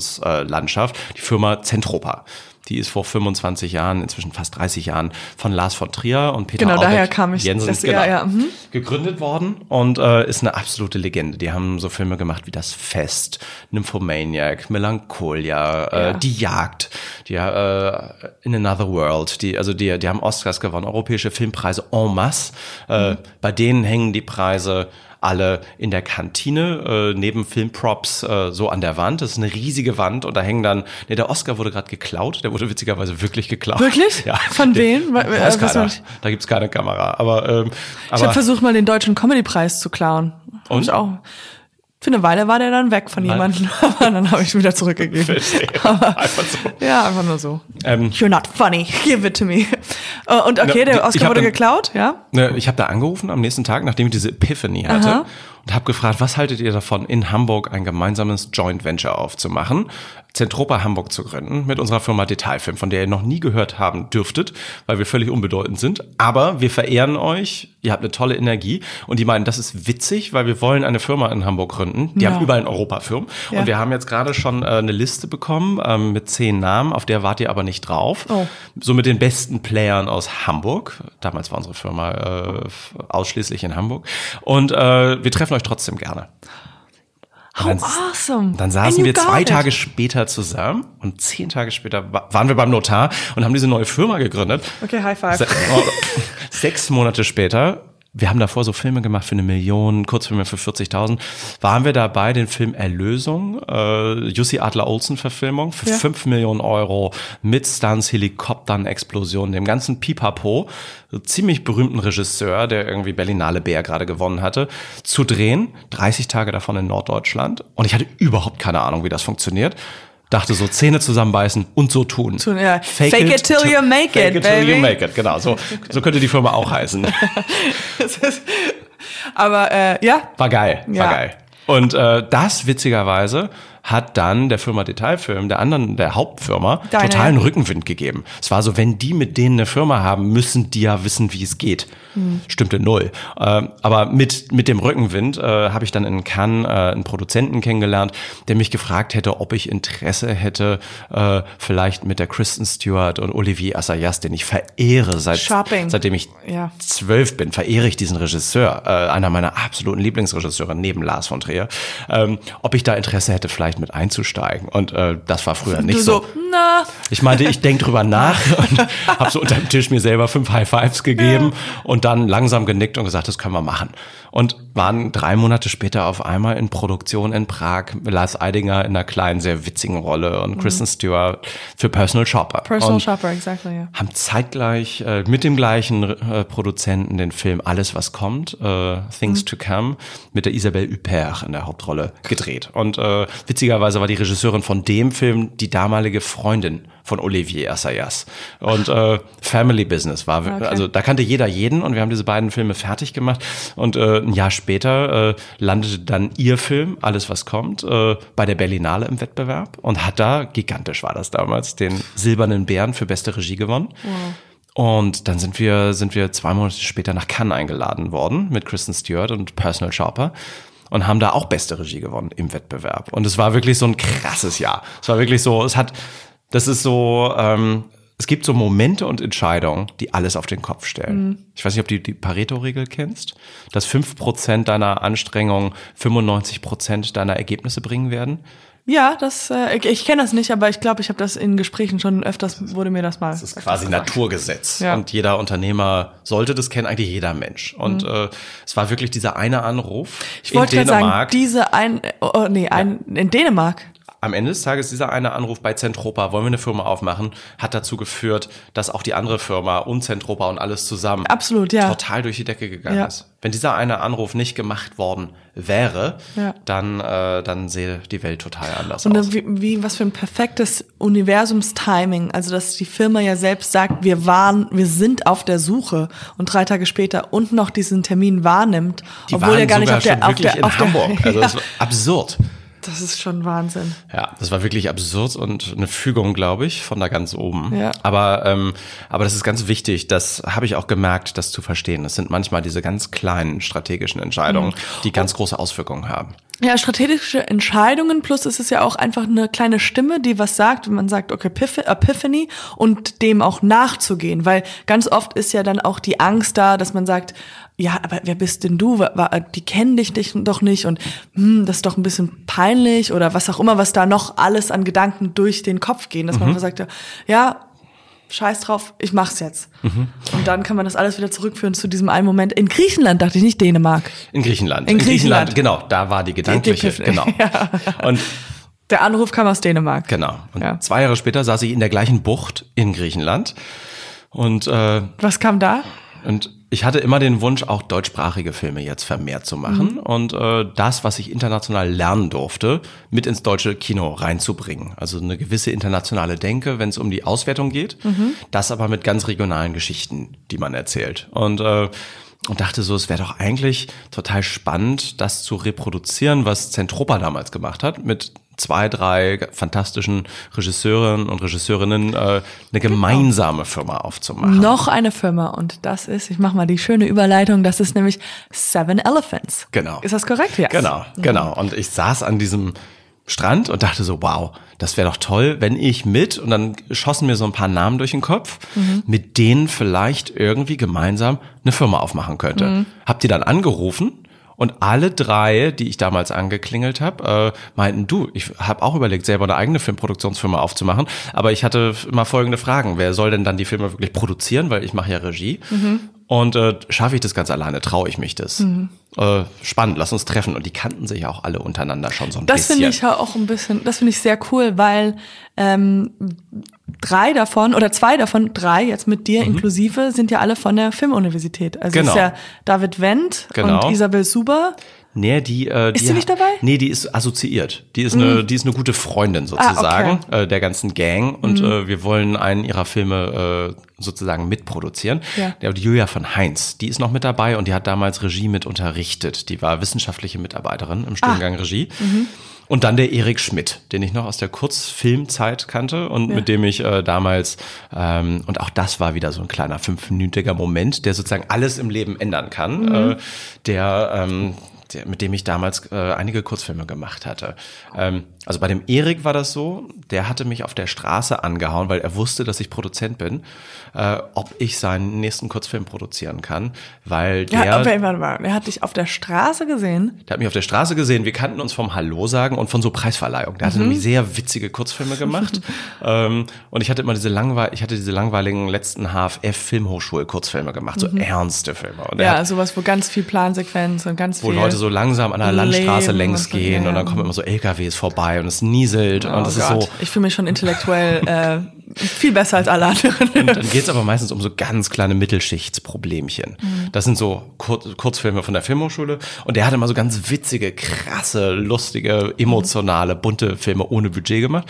Filmproduktionslandschaft, die Firma Zentropa. Die ist vor 25 Jahren, inzwischen fast 30 Jahren, von Lars von Trier und Peter Genau, Aubeck daher kam ich- Jensen, das- genau, ja, ja, mhm. gegründet worden und äh, ist eine absolute Legende. Die haben so Filme gemacht wie Das Fest, Nymphomaniac, Melancholia, äh, Ja. Die Jagd, die äh, In Another World, die also die, die haben Oscars gewonnen, europäische Filmpreise en masse. Äh, Mhm. bei denen hängen die Preise alle in der Kantine, äh, neben Filmprops äh, so an der Wand. Das ist eine riesige Wand und da hängen dann, nee, der Oscar wurde gerade geklaut, der wurde witzigerweise wirklich geklaut. Wirklich? Ja. Von wem? Weiß keiner. Da gibt's keine Kamera. Aber, ähm, Ich aber habe versucht, mal den deutschen Comedy-Preis zu klauen. Hab Und? Ich auch. Für eine Weile war der dann weg von jemandem, aber dann habe ich ihn wieder zurückgegeben. Aber, Einfach so. ja, einfach nur so. Ähm, You're not funny. Give it to me. Äh, Und okay, Ja, der Oscar wurde dann- geklaut, ja? Ne, ich habe da angerufen am nächsten Tag, nachdem ich diese Epiphany hatte Aha. und habe gefragt, was haltet ihr davon, in Hamburg ein gemeinsames Joint Venture aufzumachen, Zentropa Hamburg zu gründen mit unserer Firma Detailfilm, von der ihr noch nie gehört haben dürftet, weil wir völlig unbedeutend sind. Aber wir verehren euch, ihr habt eine tolle Energie und die meinen, das ist witzig, weil wir wollen eine Firma in Hamburg gründen. Die Ja. haben überall in Europa Firmen. Ja. Und wir haben jetzt gerade schon äh, eine Liste bekommen ähm, mit zehn Namen, auf der wart ihr aber nicht drauf. Oh. So mit den besten Playern aus Hamburg. Damals war unsere Firma äh, ausschließlich in Hamburg. Und äh, wir treffen euch trotzdem gerne. How Dann- awesome. Dann saßen wir zwei it. Tage später zusammen und zehn Tage später wa- waren wir beim Notar und haben diese neue Firma gegründet. Okay, High Five. Se oh, sechs Monate später, wir haben davor so Filme gemacht für eine Million, Kurzfilme für 40.000, waren wir dabei, den Film Erlösung, äh, Jussi Adler-Olsen-Verfilmung für Ja. fünf Millionen Euro mit Stunts, Helikoptern, Explosionen, dem ganzen Pipapo, so ziemlich berühmten Regisseur, der irgendwie Berlinale Bär gerade gewonnen hatte, zu drehen, 30 Tage davon in Norddeutschland und ich hatte überhaupt keine Ahnung, wie das funktioniert. Dachte so, Zähne zusammenbeißen und so tun. Tun, ja. Fake it till you make fake it, it till you make it, genau. So, so könnte die Firma auch heißen. Ist- Aber äh, ja, War geil, war Ja. geil. Und äh, das witzigerweise hat dann der Firma Detailfilm, der anderen, der Hauptfirma, Deine- totalen Rückenwind gegeben. Es war so, wenn die mit denen eine Firma haben, müssen die ja wissen, wie es geht. Hm. Stimmte null. Ähm, aber mit, mit dem Rückenwind äh, habe ich dann in Cannes äh, einen Produzenten kennengelernt, der mich gefragt hätte, ob ich Interesse hätte, äh, vielleicht mit der Kristen Stewart und Olivier Assayas, den ich verehre, seit, Shopping. seitdem ich Ja. zwölf bin, verehre ich diesen Regisseur, äh, einer meiner absoluten Lieblingsregisseure neben Lars von Trier, ähm, ob ich da Interesse hätte, vielleicht mit einzusteigen. Und äh, das war früher nicht so. so, na, Ich meinte, ich denk drüber nach und habe so unter dem Tisch mir selber fünf High Fives gegeben und dann langsam genickt und gesagt, das können wir machen. Und waren drei Monate später auf einmal in Produktion in Prag, Lars Eidinger in einer kleinen, sehr witzigen Rolle und Kristen Stewart für Personal Shopper. Mhm. Personal und Shopper, exactly, ja. haben zeitgleich äh, mit dem gleichen äh, Produzenten den Film Alles, was kommt, äh, Things Mhm. to Come, mit der Isabelle Huppert in der Hauptrolle gedreht. Und äh, witzigerweise war die Regisseurin von dem Film die damalige Freundin von Olivier Assayas. Und äh, Family Business war, Okay. also da kannte jeder jeden und wir haben diese beiden Filme fertig gemacht. Und äh, ein Jahr später äh, landete dann ihr Film, Alles, was kommt, äh, bei der Berlinale im Wettbewerb und hat da, gigantisch war das damals, den Silbernen Bären für beste Regie gewonnen. Und dann sind wir, sind wir zwei Monate später nach Cannes eingeladen worden mit Kristen Stewart und Personal Shopper und haben da auch beste Regie gewonnen im Wettbewerb. Und es war wirklich so ein krasses Jahr. Es war wirklich so, es hat, das ist so, ähm, es gibt so Momente und Entscheidungen, die alles auf den Kopf stellen. Mhm. Ich weiß nicht, ob du die Pareto-Regel kennst, dass 5% deiner Anstrengungen 95% deiner Ergebnisse bringen werden. Ja, das, äh, ich, ich kenne das nicht, aber ich glaube, ich habe das in Gesprächen schon öfters, wurde mir das mal. Das ist quasi Naturgesetz. Ja. Und jeder Unternehmer sollte das kennen, eigentlich jeder Mensch. Und äh, es war wirklich dieser eine Anruf Mhm. Ich wollte in gerade sagen, Dänemark. diese ein, oh, oh, nee, ein, in Dänemark. Am Ende des Tages, dieser eine Anruf bei Zentropa, wollen wir eine Firma aufmachen, hat dazu geführt, dass auch die andere Firma und Zentropa und alles zusammen Absolut, ja. total durch die Decke gegangen Ja. ist. Wenn dieser eine Anruf nicht gemacht worden wäre, Ja. dann, äh, dann sähe die Welt total anders Und aus. dann wie, wie, was für ein perfektes Universumstiming. Also, dass die Firma ja selbst sagt, wir waren, wir sind auf der Suche und drei Tage später und noch diesen Termin wahrnimmt, Die obwohl er gar nicht auf der, auf der, in auf der, Hamburg. Also ja, das war absurd. Das ist schon Wahnsinn. Ja, das war wirklich absurd und eine Fügung, glaube ich, von da ganz oben. Ja. Aber, ähm, aber das ist ganz wichtig, das habe ich auch gemerkt, das zu verstehen. Es sind manchmal diese ganz kleinen strategischen Entscheidungen, Mhm. die ganz große Auswirkungen haben. Ja, strategische Entscheidungen, plus ist es ja auch einfach eine kleine Stimme, die was sagt, wenn man sagt, okay, Epiph- Epiphany und dem auch nachzugehen, weil ganz oft ist ja dann auch die Angst da, dass man sagt, ja, aber wer bist denn du? Die kennen dich dich doch nicht und hm, das ist doch ein bisschen peinlich oder was auch immer, was da noch alles an Gedanken durch den Kopf gehen, dass man einfach sagt, ja, scheiß drauf, ich mach's jetzt. Und dann kann man das alles wieder zurückführen zu diesem einen Moment. In Griechenland dachte ich nicht Dänemark. In Griechenland. In Griechenland. genau, da war die gedankliche, genau. Und Der Anruf kam aus Dänemark. genau. Und Ja. zwei Jahre später saß ich in der gleichen Bucht in Griechenland. Und äh, Was kam da? Und ich hatte immer den Wunsch, auch deutschsprachige Filme jetzt vermehrt zu machen und äh, das, was ich international lernen durfte, mit ins deutsche Kino reinzubringen. Also eine gewisse internationale Denke, wenn es um die Auswertung geht, das aber mit ganz regionalen Geschichten, die man erzählt. Und äh, und dachte so, es wäre doch eigentlich total spannend, das zu reproduzieren, was Zentropa damals gemacht hat, mit zwei, drei fantastischen Regisseurinnen und Regisseurinnen äh, eine gemeinsame Firma aufzumachen. Noch eine Firma und das ist, ich mache mal die schöne Überleitung, das ist nämlich Seven Elephants. Genau. Ist das korrekt? Ja. Genau, genau. Und ich saß an diesem Strand und dachte so, wow, das wäre doch toll, wenn ich mit, und dann schossen mir so ein paar Namen durch den Kopf, mit denen vielleicht irgendwie gemeinsam eine Firma aufmachen könnte. Hab die dann angerufen und alle drei, die ich damals angeklingelt habe, äh, meinten, du, ich habe auch überlegt, selber eine eigene Filmproduktionsfirma aufzumachen, aber ich hatte immer folgende Fragen. Wer soll denn dann die Filme wirklich produzieren, weil ich mache ja Regie. Und äh, schaffe ich das ganz alleine? Traue ich mich das? Äh, spannend, lass uns treffen. Und die kannten sich auch alle untereinander schon so ein Das bisschen. finde ich ja auch ein bisschen, das finde ich sehr cool, weil ähm, drei davon oder zwei davon, drei jetzt mit dir inklusive, sind ja alle von der Filmuniversität. Also Mhm. Genau. ist ja David Wendt Genau. und Isabel Suber. Nee, die, äh, die Ist sie nicht dabei? Mhm. Nee, die ist assoziiert. Die ist eine, die ist eine gute Freundin sozusagen Ah, äh, der ganzen Gang und äh, wir wollen einen ihrer Filme äh, sozusagen mitproduzieren. Ja. Der, die Julia von Heinz, die ist noch mit dabei und die hat damals Regie mit unterrichtet. Die war wissenschaftliche Mitarbeiterin im Studiengang Ah. Regie. Mhm. Und dann der Erik Schmidt, den ich noch aus der Kurzfilmzeit kannte und mit dem ich äh, damals, ähm, und auch das war wieder so ein kleiner fünfminütiger Moment, der sozusagen alles im Leben ändern kann, äh, der, ähm, der, mit dem ich damals äh, einige Kurzfilme gemacht hatte. Ähm, also bei dem Erik war das so, der hatte mich auf der Straße angehauen, weil er wusste, dass ich Produzent bin, äh, ob ich seinen nächsten Kurzfilm produzieren kann, weil der... Ja, aber warte mal, er hat dich auf der Straße gesehen. Der hat mich auf der Straße gesehen. Wir kannten uns vom Hallo sagen und von so Preisverleihung. Der hatte nämlich sehr witzige Kurzfilme gemacht. ähm, und ich hatte immer diese langweil ich hatte diese langweiligen letzten HFF Filmhochschul Kurzfilme gemacht, so ernste Filme. Und Ja, hat, sowas, wo ganz viel Plansequenz und ganz wo viel. Leute so langsam an der Landstraße längs gehen ja, und dann kommen immer so LKWs vorbei und es nieselt Oh und es ist so. Ich fühle mich schon intellektuell äh, viel besser als alle anderen. Und dann geht's aber meistens um so ganz kleine Mittelschichtsproblemchen. Das sind so Kur Kurzfilme von der Filmhochschule. Und der hat immer so ganz witzige, krasse, lustige, emotionale, bunte Filme ohne Budget gemacht.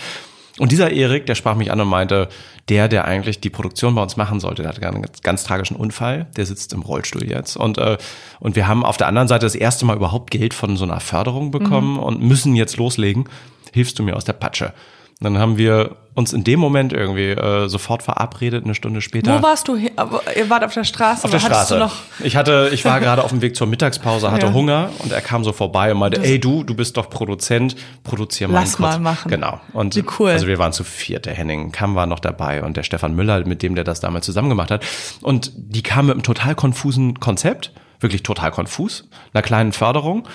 Und dieser Erik, der sprach mich an und meinte, der, der eigentlich die Produktion bei uns machen sollte, der hatte einen ganz, ganz tragischen Unfall, der sitzt im Rollstuhl jetzt. Und, äh, und wir haben auf der anderen Seite das erste Mal überhaupt Geld von so einer Förderung bekommen und müssen jetzt loslegen. Hilfst du mir aus der Patsche? Dann haben wir uns in dem Moment irgendwie äh, sofort verabredet, eine Stunde später. Wo warst du? aber Ihr wart auf der Straße. Auf der Straße. Du noch ich hatte, ich war gerade auf dem Weg zur Mittagspause, hatte Ja. Hunger und er kam so vorbei und meinte, ey du, du bist doch Produzent, produzier mal Lass kurz. mal machen. Genau. Und Wie cool. Also wir waren zu viert. Der Henning Kamm war noch dabei und der Stefan Müller, mit dem der das damals zusammen gemacht hat. Und die kamen mit einem total konfusen Konzept, wirklich total konfus, einer kleinen Förderung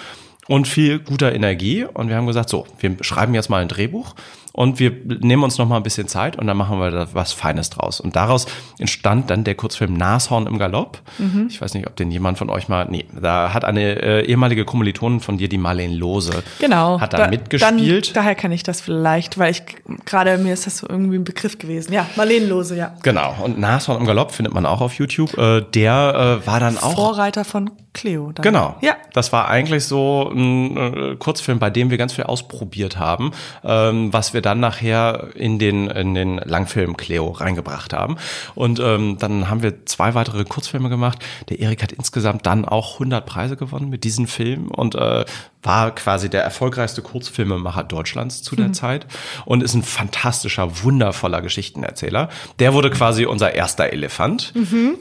und viel guter Energie. Und wir haben gesagt, so, wir schreiben jetzt mal ein Drehbuch und wir nehmen uns noch mal ein bisschen Zeit und dann machen wir da was Feines draus. Und daraus entstand dann der Kurzfilm Nashorn im Galopp. Mhm. Ich weiß nicht, ob den jemand von euch mal, nee, da hat eine äh, ehemalige Kommilitonin von dir, die Marlene Lose, Genau. hat da, mitgespielt. Dann, daher kenne ich das vielleicht, weil ich gerade mir ist das so irgendwie ein Begriff gewesen. Ja, Marlene Lose, ja. Genau, und Nashorn im Galopp findet man auch auf YouTube. Äh, der äh, war dann auch. Vorreiter von Cleo. Dann. Genau. Ja. Das war eigentlich so ein äh, Kurzfilm, bei dem wir ganz viel ausprobiert haben, ähm, was wir dann nachher in den, in den Langfilm Cleo reingebracht haben. Und ähm, dann haben wir zwei weitere Kurzfilme gemacht. Der Erik hat insgesamt dann auch 100 Preise gewonnen mit diesem Film und äh, war quasi der erfolgreichste Kurzfilmemacher Deutschlands zu der Zeit und ist ein fantastischer, wundervoller Geschichtenerzähler. Der wurde quasi unser erster Elefant.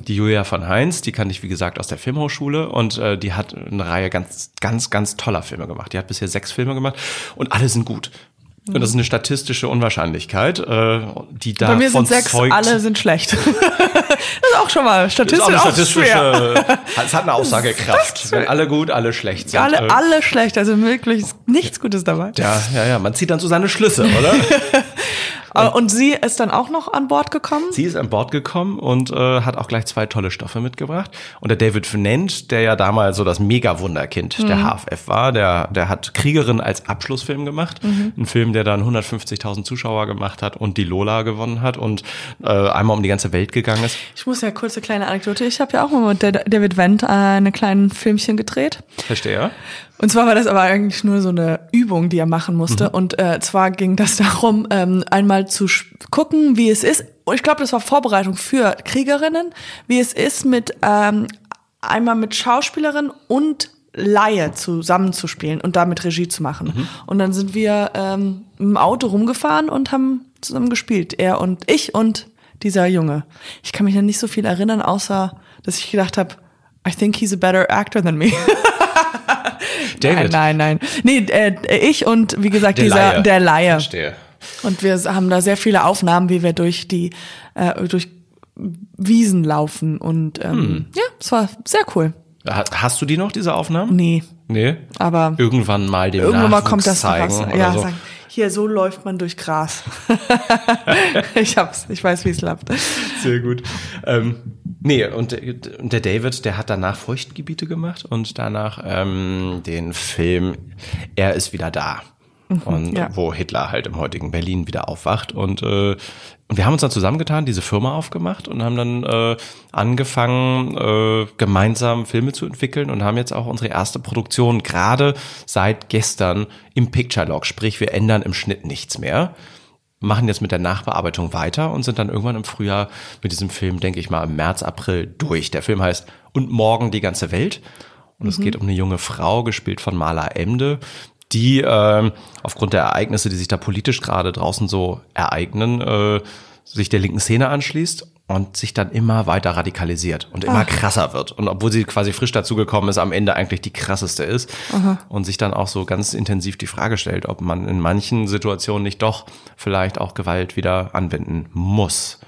Die Julia von Heinz, die kannte ich, wie gesagt, aus der Filmhochschule und äh, die hat eine Reihe ganz, ganz, ganz toller Filme gemacht. Die hat bisher sechs Filme gemacht und alle sind gut. Und das ist eine statistische Unwahrscheinlichkeit, äh, die Bei mir sind sechs, zeugt. alle sind schlecht. das ist auch schon mal das ist statistisch auch eine statistische, es hat eine Aussagekraft. Wenn alle gut, alle schlecht sind. Alle, Äh, alle schlecht, also wirklich nichts Gutes dabei. Ja, ja, ja, man zieht dann so seine Schlüsse, oder? Äh, Und sie ist dann auch noch an Bord gekommen? Sie ist an Bord gekommen und äh, hat auch gleich zwei tolle Stoffe mitgebracht. Und der David Fnent, der ja damals so das Mega-Wunderkind der HFF war, der, der hat Kriegerin als Abschlussfilm gemacht. Ein Film, der dann 150.000 Zuschauer gemacht hat und die Lola gewonnen hat und äh, einmal um die ganze Welt gegangen ist. Ich muss ja kurze kleine Anekdote. Ich habe ja auch mal mit David Wendt eine kleinen Filmchen gedreht. Verstehe? Und zwar war das aber eigentlich nur so eine Übung, die er machen musste. Mhm. Und äh, zwar ging das darum, ähm, einmal zu gucken, wie es ist. Und ich glaube, das war Vorbereitung für Kriegerinnen, wie es ist, mit ähm, einmal mit Schauspielerin und Laie zusammenzuspielen und damit Regie zu machen. Mhm. Und dann sind wir ähm, im Auto rumgefahren und haben zusammen gespielt. Er und ich und dieser Junge. Ich kann mich an nicht so viel erinnern, außer dass ich gedacht habe, I think he's a better actor than me. David. Nein, nein, nein. Nee, äh, ich und wie gesagt, Der dieser Laie. der Laie. Verstehe. Und wir haben da sehr viele Aufnahmen, wie wir durch die äh, durch Wiesen laufen und ähm, Hm. ja, es war sehr cool. Ha- Hast du die noch, diese Aufnahmen? Nee, Nee. aber Irgendwann mal dem irgendwann mal kommt das zeigen Ja, so. sagen, hier so läuft man durch Gras. ich hab's, ich weiß, wie es läuft. Sehr gut. Ähm, nee, und, der- und der David, der hat danach Feuchtgebiete gemacht und danach ähm, den Film Er ist wieder da. Und ja. wo Hitler halt im heutigen Berlin wieder aufwacht. Und, äh, und wir haben uns dann zusammengetan, diese Firma aufgemacht und haben dann äh, angefangen, äh, gemeinsam Filme zu entwickeln und haben jetzt auch unsere erste Produktion gerade seit gestern im Picture Log. Sprich, wir ändern im Schnitt nichts mehr machen jetzt mit der Nachbearbeitung weiter und sind dann irgendwann im Frühjahr mit diesem Film, denke ich mal, im März, April durch. Der Film heißt Und morgen die ganze Welt. Und es geht um eine junge Frau, gespielt von Marla Emde, die ähm, aufgrund der Ereignisse, die sich da politisch gerade draußen so ereignen, äh, sich der linken Szene anschließt und sich dann immer weiter radikalisiert und immer krasser wird. Und obwohl sie quasi frisch dazugekommen ist, am Ende eigentlich die krasseste ist und sich dann auch so ganz intensiv die Frage stellt, ob man in manchen Situationen nicht doch vielleicht auch Gewalt wieder anwenden muss.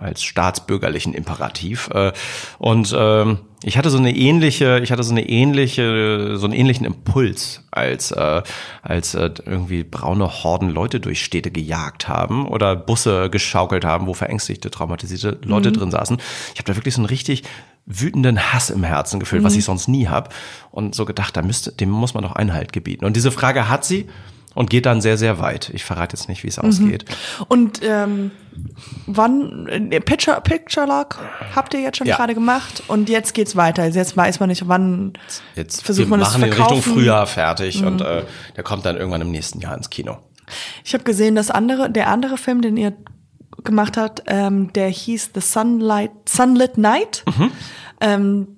Als staatsbürgerlichen Imperativ. Äh, Und ähm, ich hatte so eine ähnliche, ich hatte so eine ähnliche, so einen ähnlichen Impuls, als äh, als äh, irgendwie braune Horden Leute durch Städte gejagt haben oder Busse geschaukelt haben, wo verängstigte, traumatisierte Leute drin saßen. Ich habe da wirklich so einen richtig wütenden Hass im Herzen gefühlt, was ich sonst nie habe. Und so gedacht, da müsste, dem muss man doch Einhalt gebieten. Und diese Frage hat sie und geht dann sehr, sehr weit. Ich verrate jetzt nicht, wie es ausgeht. Und ähm, wann äh, Picture Picture Log habt ihr jetzt schon Ja. gerade gemacht und jetzt geht's weiter. Also Jetzt weiß man nicht, wann Jetzt versucht wir man das machen zu den Richtung verkaufen. Mhm. Frühjahr fertig und äh, der kommt dann irgendwann im nächsten Jahr ins Kino. Ich habe gesehen, das andere, der andere Film, den ihr gemacht habt, ähm, der hieß The Sunlight, Sunlit Night. Mhm. Ähm,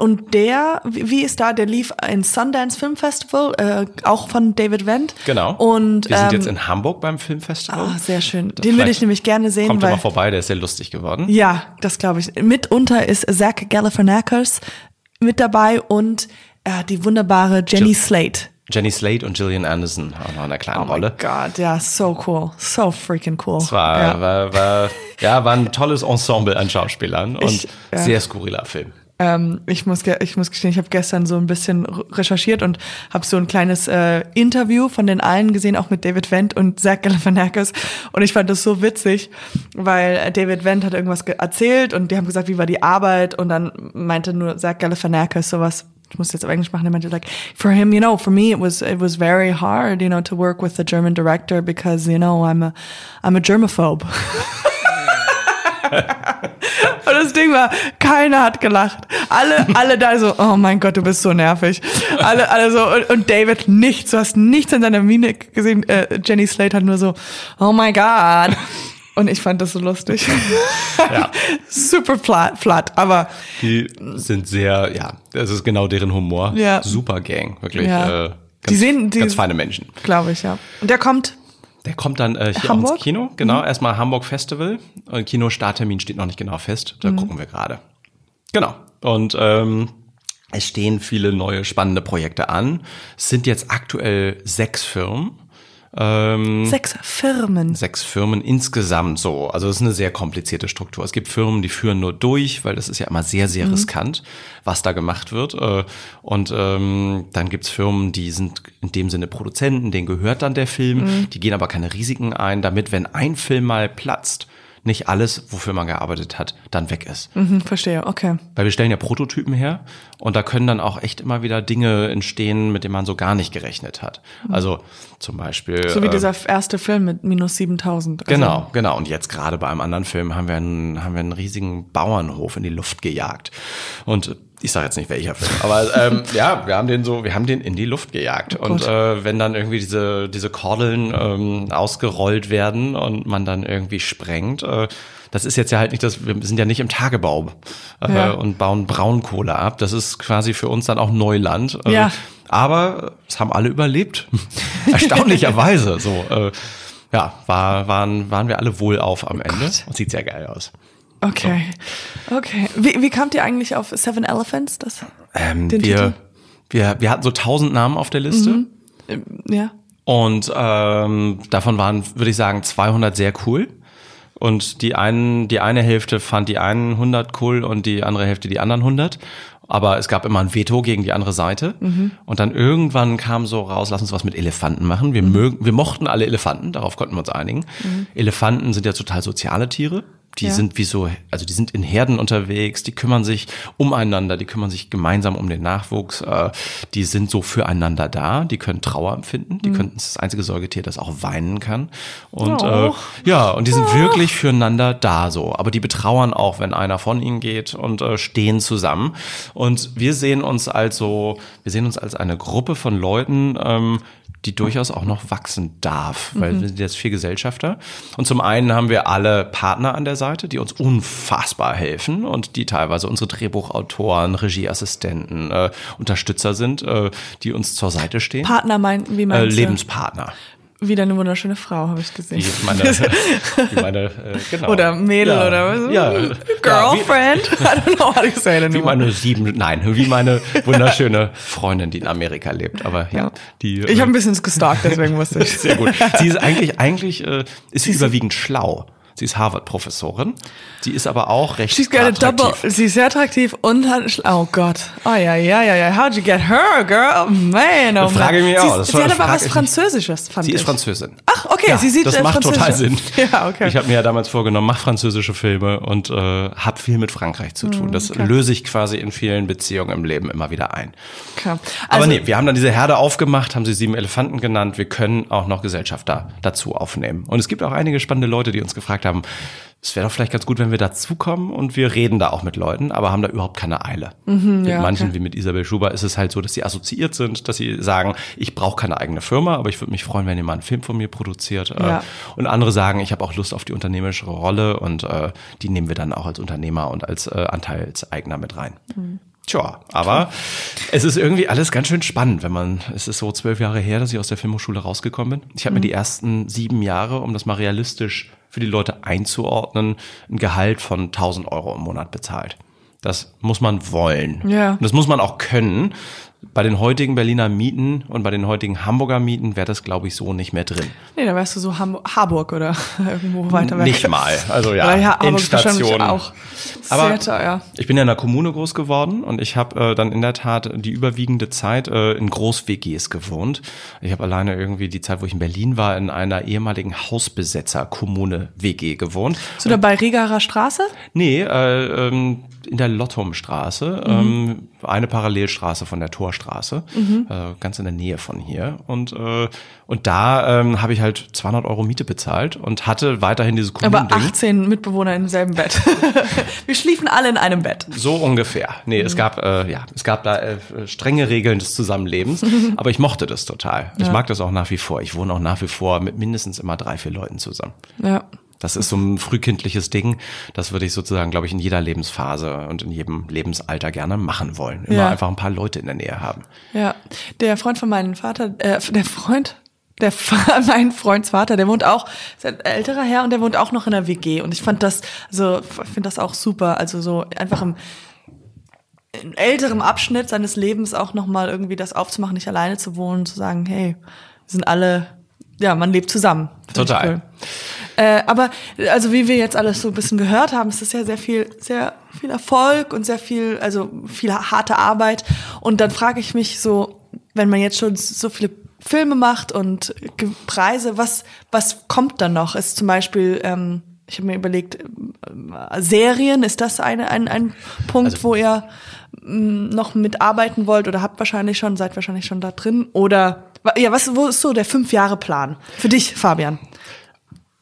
und der, wie ist da, der lief in Sundance Film Festival, äh, auch von David Wendt. Genau. Und wir sind ähm, jetzt in Hamburg beim Filmfestival. Ah, sehr schön. Den würde vielleicht ich nämlich gerne sehen, Kommt weil immer vorbei, der ist sehr lustig geworden. ja, das glaube ich. Mitunter ist Zach Galifianakis mit dabei und äh, die wunderbare Jenny Jill- Slate. Jenny Slate und Gillian Anderson auch noch in einer kleinen Oh Rolle. God, ja, so cool, so freaking cool. Es war, ja. war, war, ja, war ein tolles Ensemble an Schauspielern und Ich- ja. sehr skurriler Film. Ähm, ich muss, ich muss gestehen, ich habe gestern so ein bisschen recherchiert und habe so ein kleines äh, Interview von den allen gesehen, auch mit David Wendt und Zach Galifianakis. Und ich fand das so witzig, weil äh, David Wendt hat irgendwas ge- erzählt und die haben gesagt, wie war die Arbeit und dann meinte nur Zach Galifianakis sowas. Ich muss jetzt auf Englisch machen. Er meinte like, for him, you know, for me, it was it was very hard, you know, to work with the German director because you know I'm a I'm a germaphobe. Und das Ding war, keiner hat gelacht. Alle, alle da so, oh mein Gott, du bist so nervig. Alle, alle so, und, und David nichts, du hast nichts an seiner Mimik gesehen. Äh, Jenny Slate hat nur so, oh my God. Und ich fand das so lustig. Ja. Super flat, flat, aber Die sind sehr, ja, das ist genau deren Humor. Ja. Super Gang, wirklich. Ja. Äh, ganz, Die sehen- die- ganz feine Menschen. glaube ich, ja. Und der kommt, Der kommt dann äh, hier Hamburg? Mhm. auch ins Kino, genau. Erstmal Hamburg Festival. Und Kino-Starttermin steht noch nicht genau fest. Mhm. Da gucken wir gerade. Genau. Und ähm, es stehen viele neue spannende Projekte an. Es sind jetzt aktuell sechs Firmen. Ähm, sechs Firmen. sechs Firmen insgesamt so. Also es ist eine sehr komplizierte Struktur. Es gibt Firmen, die führen nur durch, weil das ist ja immer sehr, sehr riskant, was da gemacht wird. Äh, Und ähm, dann gibt's Firmen, die sind in dem Sinne Produzenten, denen gehört dann der Film, die gehen aber keine Risiken ein, damit, wenn ein Film mal platzt, nicht alles, wofür man gearbeitet hat, dann weg ist. Mhm, verstehe, okay. Weil wir stellen ja Prototypen her und da können dann auch echt immer wieder Dinge entstehen, mit denen man so gar nicht gerechnet hat. Also zum Beispiel. So wie äh, dieser erste Film mit minus 7000. Also, Genau, genau. Und jetzt gerade bei einem anderen Film haben wir einen, haben wir einen riesigen Bauernhof in die Luft gejagt. Und ich sage jetzt nicht welcher Film, aber ähm, ja, wir haben den so, wir haben den in die Luft gejagt. Oh und äh, wenn dann irgendwie diese diese Kordeln ähm, ausgerollt werden und man dann irgendwie sprengt, äh, das ist jetzt ja halt nicht das, wir sind ja nicht im Tagebau äh, Ja. und bauen Braunkohle ab. Das ist quasi für uns dann auch Neuland. Äh, Ja. Aber es haben alle überlebt. Erstaunlicherweise. So, äh, ja, war, waren, waren wir alle wohlauf am Ende. Gott. Und sieht sehr geil aus. Okay. Okay. Wie, wie kamt ihr eigentlich auf Seven Elephants? Das, Ähm, wir, Titel? wir, wir hatten so tausend Namen auf der Liste. ähm, ja. Und ähm, davon waren, würde ich sagen, 200 sehr cool. Und die einen, die eine Hälfte fand die einen 100 cool und die andere Hälfte die anderen 100. Aber es gab immer ein Veto gegen die andere Seite. Und dann irgendwann kam so raus, lass uns was mit Elefanten machen. Wir mögen, wir mochten alle Elefanten, darauf konnten wir uns einigen. Elefanten sind ja total soziale Tiere. Die Ja. sind wie so, also die sind in Herden unterwegs, die kümmern sich umeinander, die kümmern sich gemeinsam um den Nachwuchs, äh, die sind so füreinander da, die können Trauer empfinden, die können, das ist das einzige Säugetier, das auch weinen kann. Und Oh. äh, ja, und die sind wirklich füreinander da so. Aber die betrauern auch, wenn einer von ihnen geht und äh, stehen zusammen. Und wir sehen uns also, wir sehen uns als eine Gruppe von Leuten, ähm, die durchaus auch noch wachsen darf, weil wir sind jetzt vier Gesellschafter. Und zum einen haben wir alle Partner an der Seite, die uns unfassbar helfen und die teilweise unsere Drehbuchautoren, Regieassistenten, äh, Unterstützer sind, äh, die uns zur Seite stehen. Partner meinten, wie äh, meinst du? Lebenspartner. Wieder eine wunderschöne Frau, habe ich gesehen. Wie meine, wie meine äh, genau. Oder Mädel Ja, oder was? Ja, ja, wie, Girlfriend? I don't know how to say it wie meine sieben, nein, wie meine wunderschöne Freundin, die in Amerika lebt. Aber ja, die. Ich habe ein bisschen gestalkt, deswegen wusste ich. Sehr gut. Sie ist eigentlich, eigentlich äh, ist sie überwiegend schlau. Sie ist Harvard-Professorin. Sie ist aber auch recht She's got a double. attraktiv. Sie ist sehr attraktiv und hat. Oh Gott. Oh ja, ja, ja, ja. How'd you get her, girl? Oh man, oh man. frage ich mich sie, auch. Sie war- hat aber was. Französisches, fand Sie ich. ist Französin. Ach, okay, Ja, sie sieht das äh, macht total Sinn. Ja, okay. Ich habe mir ja damals vorgenommen, mach französische Filme und äh, habe viel mit Frankreich zu Mm, tun. Das löse ich quasi in vielen Beziehungen im Leben immer wieder ein. okay. Aber Also, nee, wir haben dann diese Herde aufgemacht, haben sie sieben Elefanten genannt. Wir können auch noch Gesellschafter dazu aufnehmen. Und es gibt auch einige spannende Leute, die uns gefragt haben, es wäre doch vielleicht ganz gut, wenn wir dazukommen und wir reden da auch mit Leuten, aber haben da überhaupt keine Eile. mit Mhm, ja, manchen, okay. wie mit Isabel Schuber, ist es halt so, dass sie assoziiert sind, dass sie sagen, ich brauche keine eigene Firma, aber ich würde mich freuen, wenn ihr mal einen Film von mir produziert. Äh, Ja. Und andere sagen, ich habe auch Lust auf die unternehmerische Rolle und äh, die nehmen wir dann auch als Unternehmer und als äh, Anteilseigner mit rein. Tja, aber es ist irgendwie alles ganz schön spannend, wenn man, es ist so zwölf Jahre her, dass ich aus der Filmhochschule rausgekommen bin. Ich habe mir die ersten sieben Jahre, um das mal realistisch für die Leute einzuordnen, ein Gehalt von 1000 Euro im Monat bezahlt. Das muss man wollen. Ja. Und das muss man auch können. Bei den heutigen Berliner Mieten und bei den heutigen Hamburger Mieten wäre das, glaube ich, so nicht mehr drin. Nee, da wärst du so Ham Harburg oder irgendwo weiter weg. Nicht mal. Also ja, ja Endstation. auch Aber teuer. ich bin ja in einer Kommune groß geworden und ich habe äh, dann in der Tat die überwiegende Zeit äh, in Groß-WGs gewohnt. Ich habe alleine irgendwie die Zeit, wo ich in Berlin war, in einer ehemaligen Hausbesetzer-Kommune-WG gewohnt. So da bei Regarer Straße? Nee, äh, ähm, in der Lottumstraße, ähm, eine Parallelstraße von der Torstraße, äh, ganz in der Nähe von hier. Und, äh, und da ähm, habe ich halt 200 Euro Miete bezahlt und hatte weiterhin dieses Aber Kommunending. 18 Mitbewohner im selben Bett. Wir schliefen alle in einem Bett. So ungefähr. Nee, Mhm. es gab äh, ja, es gab da äh, strenge Regeln des Zusammenlebens, aber ich mochte das total. Ich mag das auch nach wie vor. Ich wohne auch nach wie vor mit mindestens immer drei, vier Leuten zusammen. Ja. Das ist so ein frühkindliches Ding. Das würde ich sozusagen, glaube ich, in jeder Lebensphase und in jedem Lebensalter gerne machen wollen. Immer Ja. einfach ein paar Leute in der Nähe haben. Ja, der Freund von meinem Vater, äh, der Freund, der mein Freunds Vater, der wohnt auch, ist ein älterer Herr und der wohnt auch noch in der WG und ich fand das, also finde das auch super, also so einfach im, in älterem Abschnitt seines Lebens auch noch mal irgendwie das aufzumachen, nicht alleine zu wohnen, zu sagen, hey, wir sind alle, ja, man lebt zusammen. Total. Äh, aber also wie wir jetzt alles so ein bisschen gehört haben, es ist ja sehr viel, sehr viel Erfolg und sehr viel, also viel harte Arbeit. Und dann frage ich mich so, wenn man jetzt schon so viele Filme macht und Preise, was was kommt dann noch? Ist zum Beispiel, ähm, ich habe mir überlegt, ähm, Serien, ist das eine, ein, ein Punkt, Also- wo ihr m, noch mitarbeiten wollt oder habt wahrscheinlich schon, seid wahrscheinlich schon da drin? Oder ja, was, wo ist so der Fünf-Jahre-Plan? Für dich, Fabian.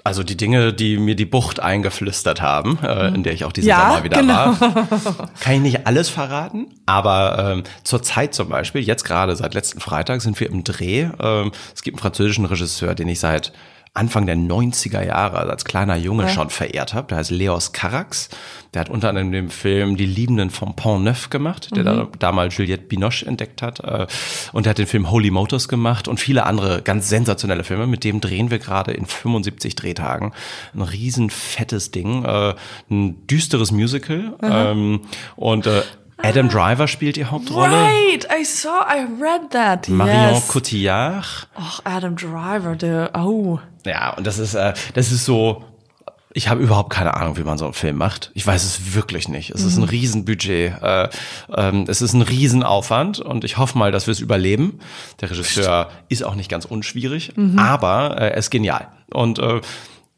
Also die Dinge, die mir die Bucht eingeflüstert haben, äh, in der ich auch diesen Ja, Sommer wieder genau. war, kann ich nicht alles verraten. Aber ähm, zur Zeit zum Beispiel, jetzt gerade seit letzten Freitag sind wir im Dreh. Ähm, es gibt einen französischen Regisseur, den ich seit Anfang der 90er Jahre also als kleiner Junge schon verehrt habe. Der heißt Leos Carax. Der hat unter anderem den Film Die Liebenden vom Pont Neuf gemacht, der da, damals Juliette Binoche entdeckt hat. Äh, und der hat den Film Holy Motors gemacht und viele andere ganz sensationelle Filme. Mit dem drehen wir gerade in 75 Drehtagen. Ein riesen fettes Ding, äh, ein düsteres Musical. Ähm, und äh, Adam Driver spielt die Hauptrolle. Right, I saw, I read that. Marion yes. Cotillard. Ach, Adam Driver, der, oh. Ja, und das ist, äh, das ist so, ich habe überhaupt keine Ahnung, wie man so einen Film macht. Ich weiß es wirklich nicht. Es ist ein Riesenbudget. Äh, ähm, es ist ein Riesenaufwand und ich hoffe mal, dass wir es überleben. Der Regisseur ist auch nicht ganz unschwierig, aber äh, er ist genial. Und äh,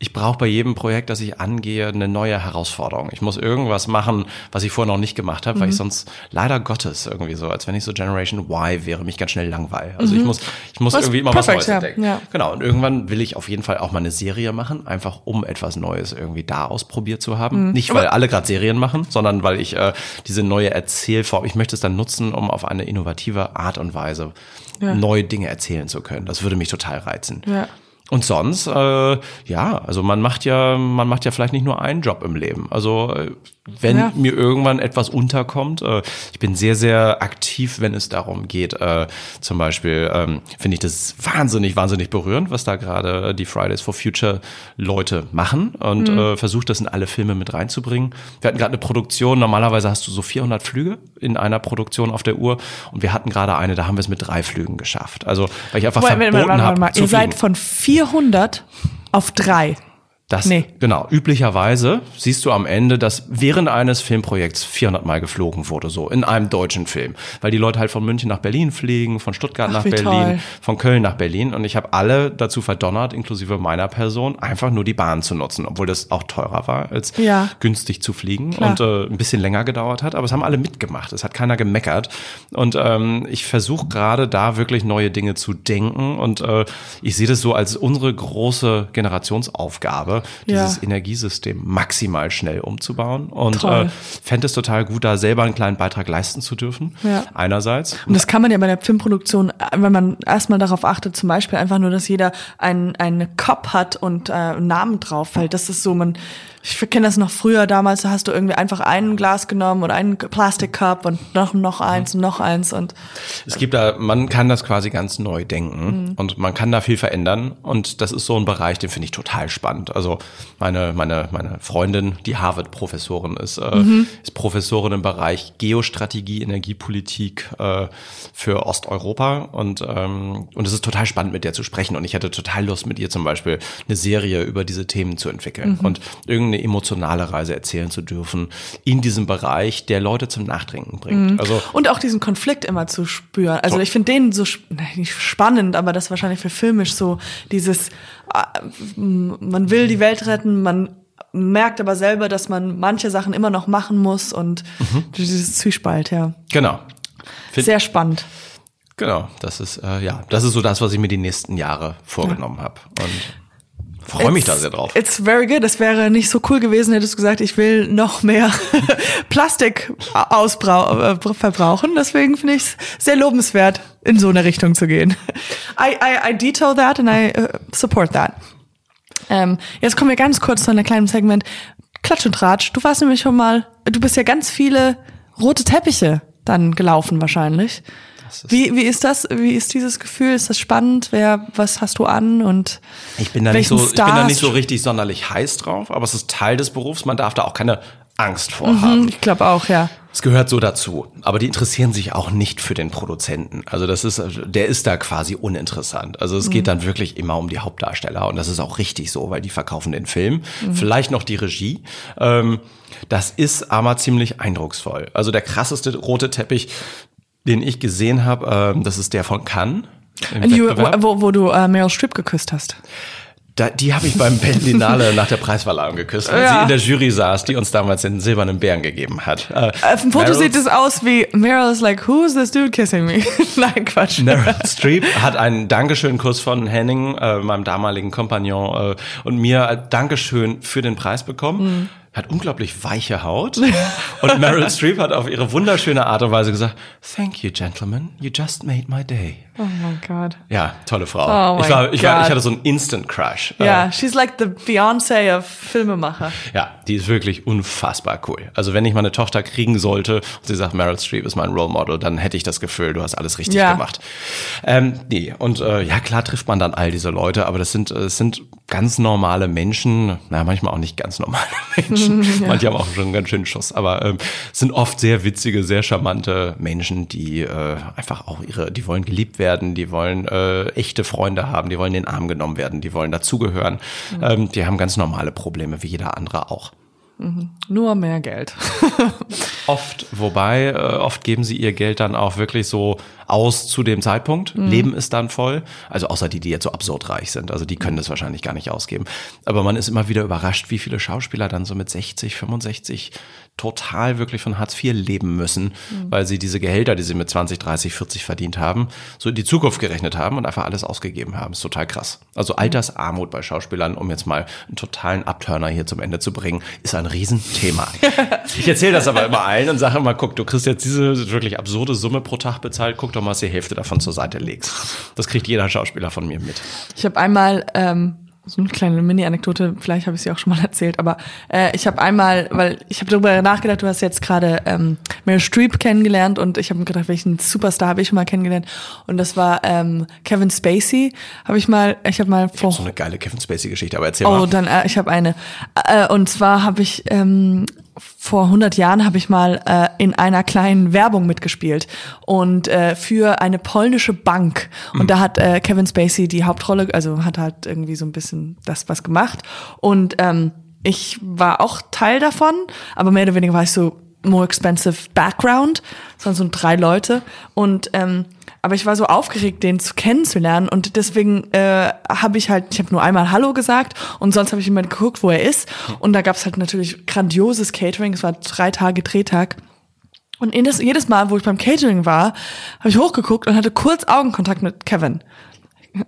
ich brauche bei jedem Projekt, das ich angehe, eine neue Herausforderung. Ich muss irgendwas machen, was ich vorher noch nicht gemacht habe, weil ich sonst leider Gottes irgendwie so, als wenn ich so Generation Y wäre, mich ganz schnell langweile. Also ich muss, ich muss Was- irgendwie immer was perfekt, Neues ja, entdecken. ja. Genau, und irgendwann will ich auf jeden Fall auch mal eine Serie machen, einfach um etwas Neues irgendwie da ausprobiert zu Mhm. haben. Nicht, weil alle gerade Serien machen, sondern weil ich äh, diese neue Erzählform, ich möchte es dann nutzen, um auf eine innovative Art und Weise Ja. neue Dinge erzählen zu können. Das würde mich total reizen. Ja. Und sonst, äh, ja, also man macht ja, man macht ja vielleicht nicht nur einen Job im Leben. Also äh, wenn Ja. mir irgendwann etwas unterkommt, äh, ich bin sehr, sehr aktiv, wenn es darum geht. Äh, zum Beispiel ähm, finde ich das wahnsinnig, wahnsinnig berührend, was da gerade die Fridays for Future Leute machen und äh, versucht das in alle Filme mit reinzubringen. Wir hatten gerade eine Produktion, normalerweise hast du so 400 Flüge in einer Produktion auf der Uhr und wir hatten gerade eine, da haben wir es mit drei Flügen geschafft. Also weil ich einfach warte, verboten warte, warte mal. habe Ihr seid fliegen. von 400 auf drei. Das, Nee. Genau. Üblicherweise siehst du am Ende, dass während eines Filmprojekts 400 Mal geflogen wurde, so in einem deutschen Film. Weil die Leute halt von München nach Berlin fliegen, von Stuttgart Ach, nach Berlin, toll. von Köln nach Berlin. Und ich habe alle dazu verdonnert, inklusive meiner Person, einfach nur die Bahn zu nutzen, obwohl das auch teurer war, als Ja. günstig zu fliegen Klar. und äh, ein bisschen länger gedauert hat. Aber es haben alle mitgemacht. Es hat keiner gemeckert. Und ähm, ich versuche gerade da wirklich neue Dinge zu denken. Und äh, ich sehe das so als unsere große Generationsaufgabe, Ja. dieses Energiesystem maximal schnell umzubauen. Und Toll. äh, fände es total gut, da selber einen kleinen Beitrag leisten zu dürfen. Ja. Einerseits. Und das kann man ja bei der Filmproduktion, äh, wenn man erstmal darauf achtet, zum Beispiel einfach nur, dass jeder einen, einen Cop hat und äh, einen Namen drauf fällt. Das ist so, man Ich kenne das noch früher, damals da hast du irgendwie einfach ein Glas genommen oder einen Plastic Cup und noch, noch eins und noch eins und Es gibt da, man kann das quasi ganz neu denken und man kann da viel verändern und das ist so ein Bereich, den finde ich total spannend. Also meine, meine, meine Freundin, die Harvard-Professorin ist, äh, ist Professorin im Bereich Geostrategie, Energiepolitik äh, für Osteuropa und, ähm, und es ist total spannend, mit der zu sprechen und ich hätte total Lust, mit ihr zum Beispiel eine Serie über diese Themen zu entwickeln. Und irgendeine emotionale Reise erzählen zu dürfen in diesem Bereich, der Leute zum Nachdenken bringt. Also Und auch diesen Konflikt immer zu spüren. Also So. ich finde den so nicht spannend, aber das wahrscheinlich für filmisch so dieses, äh, m- man will die Welt retten, man merkt aber selber, dass man manche Sachen immer noch machen muss und dieses Zwiespalt, ja. genau. Find- Sehr spannend. Genau, das ist äh, ja, das ist so das, was ich mir die nächsten Jahre vorgenommen habe und freue mich da It's- sehr drauf. It's very good. Es wäre nicht so cool gewesen, hättest du gesagt, ich will noch mehr Plastik ausbrau äh, verbrauchen. Deswegen finde ich es sehr lobenswert, in so eine Richtung zu gehen. I, I, I detail that and I uh, support that. Ähm, jetzt kommen wir ganz kurz zu einem kleinen Segment. Klatsch und Tratsch. Du warst nämlich schon mal, du bist ja ganz viele rote Teppiche dann gelaufen wahrscheinlich. Wie, wie ist das? Wie ist dieses Gefühl? Ist das spannend? Wer, was hast du an? Und Ich bin da nicht so, ich bin da Stars- nicht so richtig sonderlich heiß drauf, aber es ist Teil des Berufs. Man darf da auch keine Angst vor Hm, haben. ich glaube auch, ja. Es gehört so dazu. Aber die interessieren sich auch nicht für den Produzenten. Also das ist, der ist da quasi uninteressant. Also es geht dann wirklich immer um die Hauptdarsteller und das ist auch richtig so, weil die verkaufen den Film, vielleicht noch die Regie. Ähm, das ist aber ziemlich eindrucksvoll. Also der krasseste rote Teppich, den ich gesehen habe, ähm, das ist der von Cannes. Die, wo, wo du äh, Meryl Streep geküsst hast. Da, die habe ich beim Berlinale nach der Preisverleihung geküsst, weil Ja. sie in der Jury saß, die uns damals den silbernen Bären gegeben hat. Äh, Auf dem Foto Meryl- sieht es aus wie Meryl is like, who's this dude kissing me? Nein, Quatsch. Meryl Streep hat einen Dankeschön-Kuss von Henning, äh, meinem damaligen Kompagnon, äh, und mir Dankeschön für den Preis bekommen. Hat unglaublich weiche Haut. Und Meryl Streep hat auf ihre wunderschöne Art und Weise gesagt, Thank you, gentlemen. You just made my day. Oh mein Gott. Ja, tolle Frau. Oh ich, war, ich, war, ich hatte so einen Instant-Crush. Äh, Ja, she's like the Beyoncé of Filmemacher. Ja, die ist wirklich unfassbar cool. Also wenn ich mal eine Tochter kriegen sollte und sie sagt, Meryl Streep ist mein Role Model, dann hätte ich das Gefühl, du hast alles richtig Ja. gemacht. Ähm, nee, und äh, ja, klar trifft man dann all diese Leute, aber das sind, äh, es sind ganz normale Menschen, na, manchmal auch nicht ganz normale Menschen. Manche haben auch schon einen ganz schönen Schuss, aber ähm, es sind oft sehr witzige, sehr charmante Menschen, die äh, einfach auch ihre, die wollen geliebt werden, die wollen äh, echte Freunde haben, die wollen in den Arm genommen werden, die wollen dazugehören. Ähm, die haben ganz normale Probleme, wie jeder andere auch. Nur mehr Geld. Oft, wobei, äh, oft geben sie ihr Geld dann auch wirklich so aus zu dem Zeitpunkt. Leben ist dann voll. Also außer die, die jetzt so absurd reich sind. Also die können das wahrscheinlich gar nicht ausgeben. Aber man ist immer wieder überrascht, wie viele Schauspieler dann so mit 60, 65 total wirklich von Hartz IV leben müssen, weil sie diese Gehälter, die sie mit 20, 30, 40 verdient haben, so in die Zukunft gerechnet haben und einfach alles ausgegeben haben. ist total krass. Also Altersarmut bei Schauspielern, um jetzt mal einen totalen Abturner hier zum Ende zu bringen, ist ein Riesenthema. ich erzähle das aber immer allen und sage immer, guck, du kriegst jetzt diese wirklich absurde Summe pro Tag bezahlt, guck doch mal, dass du die Hälfte davon zur Seite legst. Das kriegt jeder Schauspieler von mir mit. Ich habe einmal ähm, so eine kleine Mini-Anekdote, vielleicht habe ich sie auch schon mal erzählt, aber äh, ich habe einmal, weil ich habe darüber nachgedacht, du hast jetzt gerade ähm, Meryl Streep kennengelernt und ich habe mir gedacht, welchen Superstar habe ich schon mal kennengelernt und das war ähm, Kevin Spacey, habe ich mal, ich habe mal vor So eine geile Kevin Spacey-Geschichte, aber erzähl Oh, mal. dann, äh, ich habe eine. Äh, und zwar habe ich ähm, vor 100 Jahren habe ich mal äh, in einer kleinen Werbung mitgespielt und äh, für eine polnische Bank. Und da hat äh, Kevin Spacey die Hauptrolle, also hat halt irgendwie so ein bisschen das was gemacht. Und ähm, ich war auch Teil davon, aber mehr oder weniger war ich so more expensive Background. Waren so drei Leute und ähm, aber ich war so aufgeregt, den zu kennenzulernen und deswegen äh, habe ich halt, ich habe nur einmal Hallo gesagt und sonst habe ich immer geguckt, wo er ist und da gab es halt natürlich grandioses Catering. Es war drei Tage Drehtag. Und das, jedes Mal, wo ich beim Catering war, habe ich hochgeguckt und hatte kurz Augenkontakt mit Kevin.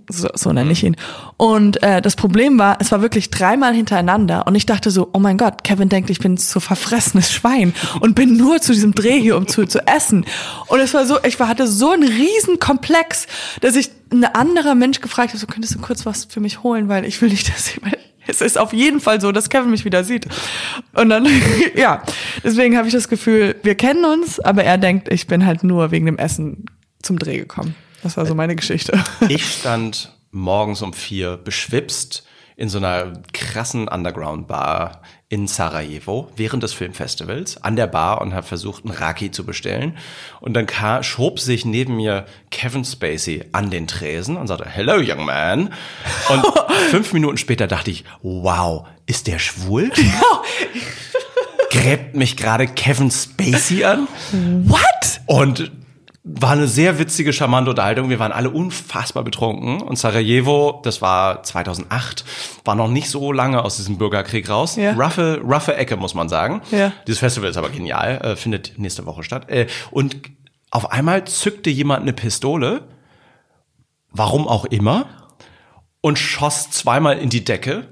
So, so nenne ich ihn. Und äh, das Problem war, es war wirklich dreimal hintereinander und ich dachte so, oh mein Gott, Kevin denkt, ich bin so verfressenes Schwein und bin nur zu diesem Dreh hier, um zu, zu essen. Und es war so, ich war, hatte so einen riesen Komplex, dass ich ein anderer Mensch gefragt habe, so könntest du kurz was für mich holen, weil ich will nicht, dass jemand es ist auf jeden Fall so, dass Kevin mich wieder sieht. Und dann, ja, deswegen habe ich das Gefühl, wir kennen uns, aber er denkt, ich bin halt nur wegen dem Essen zum Dreh gekommen. Das war so meine Geschichte. Ich stand morgens um vier beschwipst in so einer krassen Underground-Bar in Sarajevo während des Filmfestivals an der Bar und habe versucht, einen Raki zu bestellen. Und dann kam, schob sich neben mir Kevin Spacey an den Tresen und sagte, Hello, young man. Und fünf Minuten später dachte ich, wow, ist der schwul? Gräbt mich gerade Kevin Spacey an? What? Und war eine sehr witzige, charmante Unterhaltung. Wir waren alle unfassbar betrunken. Und Sarajevo, das war 2008, war noch nicht so lange aus diesem Bürgerkrieg raus. Ja. Roughe, roughe Ecke, muss man sagen. Ja. Dieses Festival ist aber genial, äh, findet nächste Woche statt. Äh, und auf einmal zückte jemand eine Pistole, warum auch immer, und schoss zweimal in die Decke,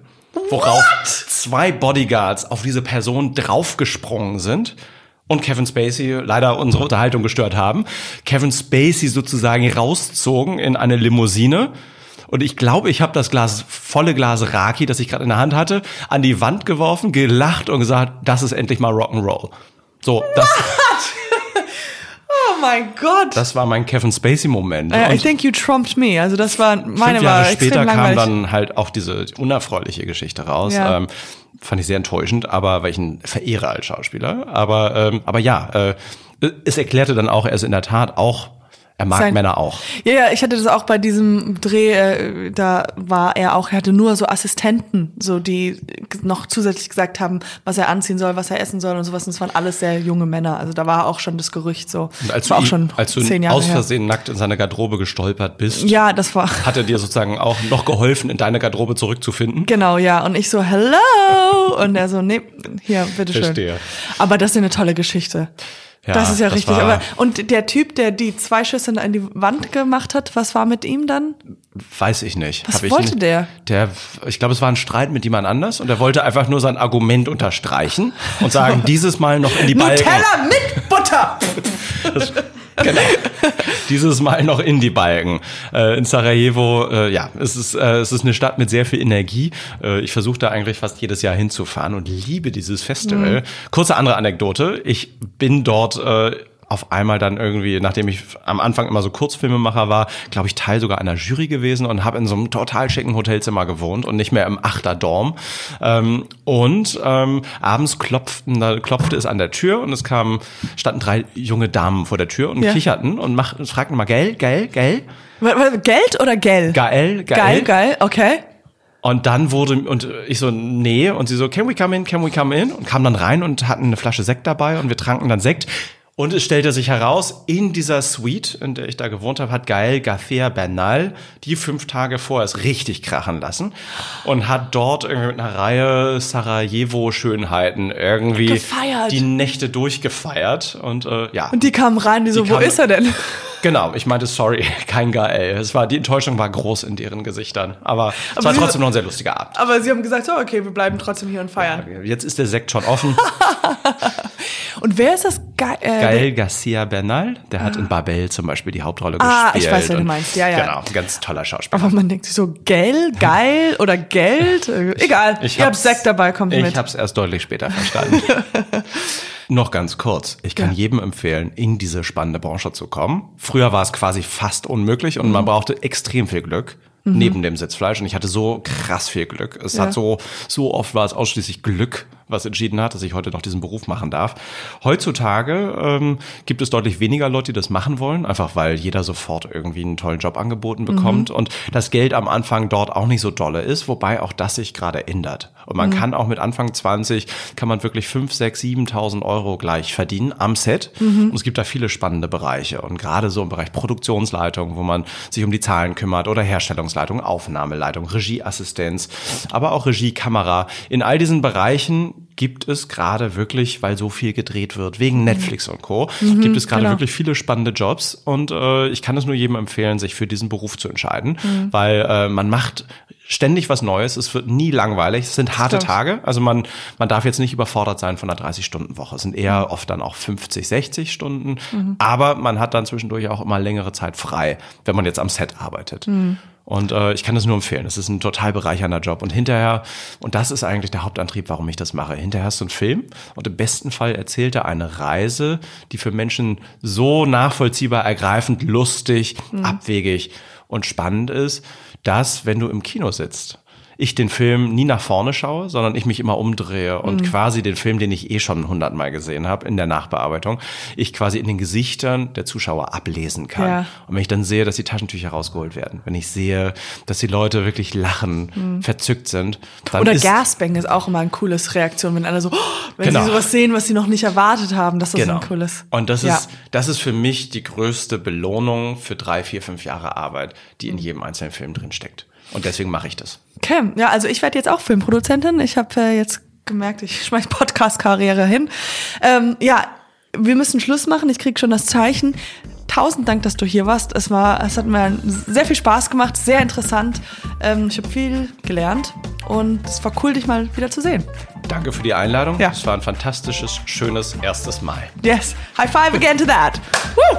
worauf zwei Bodyguards auf diese Person draufgesprungen sind und Kevin Spacey leider unsere Unterhaltung gestört haben. Kevin Spacey sozusagen rauszogen in eine Limousine. Und ich glaube, ich habe das Glas, volle Glas Raki, das ich gerade in der Hand hatte, an die Wand geworfen, gelacht und gesagt, das ist endlich mal Rock'n'Roll. So, das, Oh mein Gott. das war mein Kevin Spacey-Moment. Äh, I think you trumped me. Also das war meine fünf Jahre später kam dann halt auch diese unerfreuliche Geschichte raus. Ja. Ähm, fand ich sehr enttäuschend, aber weil ich ihn verehre als Schauspieler. Aber, ähm, aber ja, äh, es erklärte dann auch, er ist in der Tat auch, er mag Sein- Männer auch. Ja, ja, ich hatte das auch bei diesem Dreh, äh, da war er auch, er hatte nur so Assistenten, so die noch zusätzlich gesagt haben, was er anziehen soll, was er essen soll und sowas. Und es waren alles sehr junge Männer. Also da war auch schon das Gerücht so. Und als das war du, auch schon als du zehn Jahre aus her. Versehen nackt in seine Garderobe gestolpert bist, Ja, das war. hat er dir sozusagen auch noch geholfen, in deine Garderobe zurückzufinden? Genau, ja. Und ich so, hello! Und er so, nee, hier, bitteschön. Verstehe. Aber das ist eine tolle Geschichte. Ja, das ist ja das richtig. Aber, und der Typ, der die zwei Schüsse in die Wand gemacht hat, was war mit ihm dann? Weiß ich nicht. Was Hab ich wollte nicht. der? Der, ich glaube, es war ein Streit mit jemand anders und er wollte einfach nur sein Argument unterstreichen und sagen, dieses Mal noch in die Balken. Nutella mit Butter! Genau. Dieses Mal noch in die Balken. Äh, in Sarajevo, äh, ja, es ist, äh, es ist eine Stadt mit sehr viel Energie. Äh, ich versuche da eigentlich fast jedes Jahr hinzufahren und liebe dieses Festival. Kurze andere Anekdote. Ich bin dort äh, auf einmal dann irgendwie, nachdem ich am Anfang immer so Kurzfilmemacher war, glaube ich, Teil sogar einer Jury gewesen und habe in so einem total schicken Hotelzimmer gewohnt und nicht mehr im Achterdorm. Ähm, und ähm, abends klopften, da klopfte es an der Tür und es kamen, standen drei junge Damen vor der Tür und Ja. kicherten und mach, fragten mal, gell, gell, gell, Geld oder Gell? geil, geil. Geil, geil, okay. Und dann wurde, und ich so, nee, und sie so, can we come in, can we come in? Und kam dann rein und hatten eine Flasche Sekt dabei und wir tranken dann Sekt. Und es stellte sich heraus, in dieser Suite, in der ich da gewohnt habe, hat Gael García Bernal die fünf Tage vorher es richtig krachen lassen und hat dort irgendwie mit einer Reihe Sarajevo-Schönheiten irgendwie Gefeiert. die Nächte durchgefeiert. Und äh, ja. Und die kamen rein, die so, wo kamen- ist er denn? Genau, ich meinte, sorry, kein Gael. Es war, die Enttäuschung war groß in deren Gesichtern. Aber, es war trotzdem noch ein sehr lustiger Abend. Aber sie haben gesagt, so, okay, wir bleiben trotzdem hier und feiern. Jetzt ist der Sekt schon offen. Und wer ist das Ge äh, Gael Garcia Bernal, der hat in Babel zum Beispiel die Hauptrolle Ah, gespielt. ich weiß, wer du meinst. Ja, ja. Genau, ein ganz toller Schauspieler. Aber man denkt sich so, Gell, geil oder Geld? Äh, Egal, ihr habt hab's- Sekt dabei, kommt Ich mit. habe es erst deutlich später verstanden. Noch ganz kurz. Ich kann Ja. jedem empfehlen, in diese spannende Branche zu kommen. Früher war es quasi fast unmöglich und Mhm. man brauchte extrem viel Glück. Neben dem Sitzfleisch. Und ich hatte so krass viel Glück. Es Ja. hat so, so oft war es ausschließlich Glück, was entschieden hat, dass ich heute noch diesen Beruf machen darf. Heutzutage ähm, gibt es deutlich weniger Leute, die das machen wollen, einfach weil jeder sofort irgendwie einen tollen Job angeboten bekommt und das Geld am Anfang dort auch nicht so dolle ist, wobei auch das sich gerade ändert. Und man kann auch mit Anfang 20 kann man wirklich 5, 6, 7.000 Euro gleich verdienen am Set. Und es gibt da viele spannende Bereiche. Und gerade so im Bereich Produktionsleitung, wo man sich um die Zahlen kümmert oder Herstellungsleitung, Aufnahmeleitung, Regieassistenz, aber auch Regie, Kamera. In all diesen Bereichen gibt es gerade wirklich, weil so viel gedreht wird, wegen Netflix und Co., gibt es gerade genau. wirklich viele spannende Jobs. Und äh, ich kann es nur jedem empfehlen, sich für diesen Beruf zu entscheiden, weil äh, man macht ständig was Neues. Es wird nie langweilig. Es sind harte Stimmt. Tage. Also man, man darf jetzt nicht überfordert sein von einer 30-Stunden-Woche. Es sind eher oft dann auch 50, 60 Stunden. Aber man hat dann zwischendurch auch immer längere Zeit frei, wenn man jetzt am Set arbeitet. Und äh, ich kann das nur empfehlen. Es ist ein total bereichernder Job. Und hinterher, und das ist eigentlich der Hauptantrieb, warum ich das mache. Hinterher hast du einen Film und im besten Fall erzählt er eine Reise, die für Menschen so nachvollziehbar, ergreifend, lustig, abwegig und spannend ist, dass, wenn du im Kino sitzt, ich den Film nie nach vorne schaue, sondern ich mich immer umdrehe und quasi den Film, den ich eh schon hundertmal gesehen habe in der Nachbearbeitung, ich quasi in den Gesichtern der Zuschauer ablesen kann. Ja. Und wenn ich dann sehe, dass die Taschentücher rausgeholt werden, wenn ich sehe, dass die Leute wirklich lachen, verzückt sind, dann Oder ist Gasping ist auch immer ein cooles Reaktion, wenn alle so, oh, wenn Genau. sie sowas sehen, was sie noch nicht erwartet haben, dass das Genau. ein cooles. Und das Ja. ist, das ist für mich die größte Belohnung für drei, vier, fünf Jahre Arbeit, die in jedem einzelnen Film drin steckt. Und deswegen mache ich das. Okay, ja, also ich werde jetzt auch Filmproduzentin. Ich habe äh, jetzt gemerkt, ich schmeiß Podcast-Karriere hin. Ähm, ja, wir müssen Schluss machen. Ich krieg schon das Zeichen. Tausend Dank, dass du hier warst. Es war, es hat mir sehr viel Spaß gemacht, sehr interessant. Ähm, ich habe viel gelernt und es war cool, dich mal wieder zu sehen. Danke für die Einladung. Ja. Es war ein fantastisches, schönes erstes Mal. Yes, high five again to that. Woo!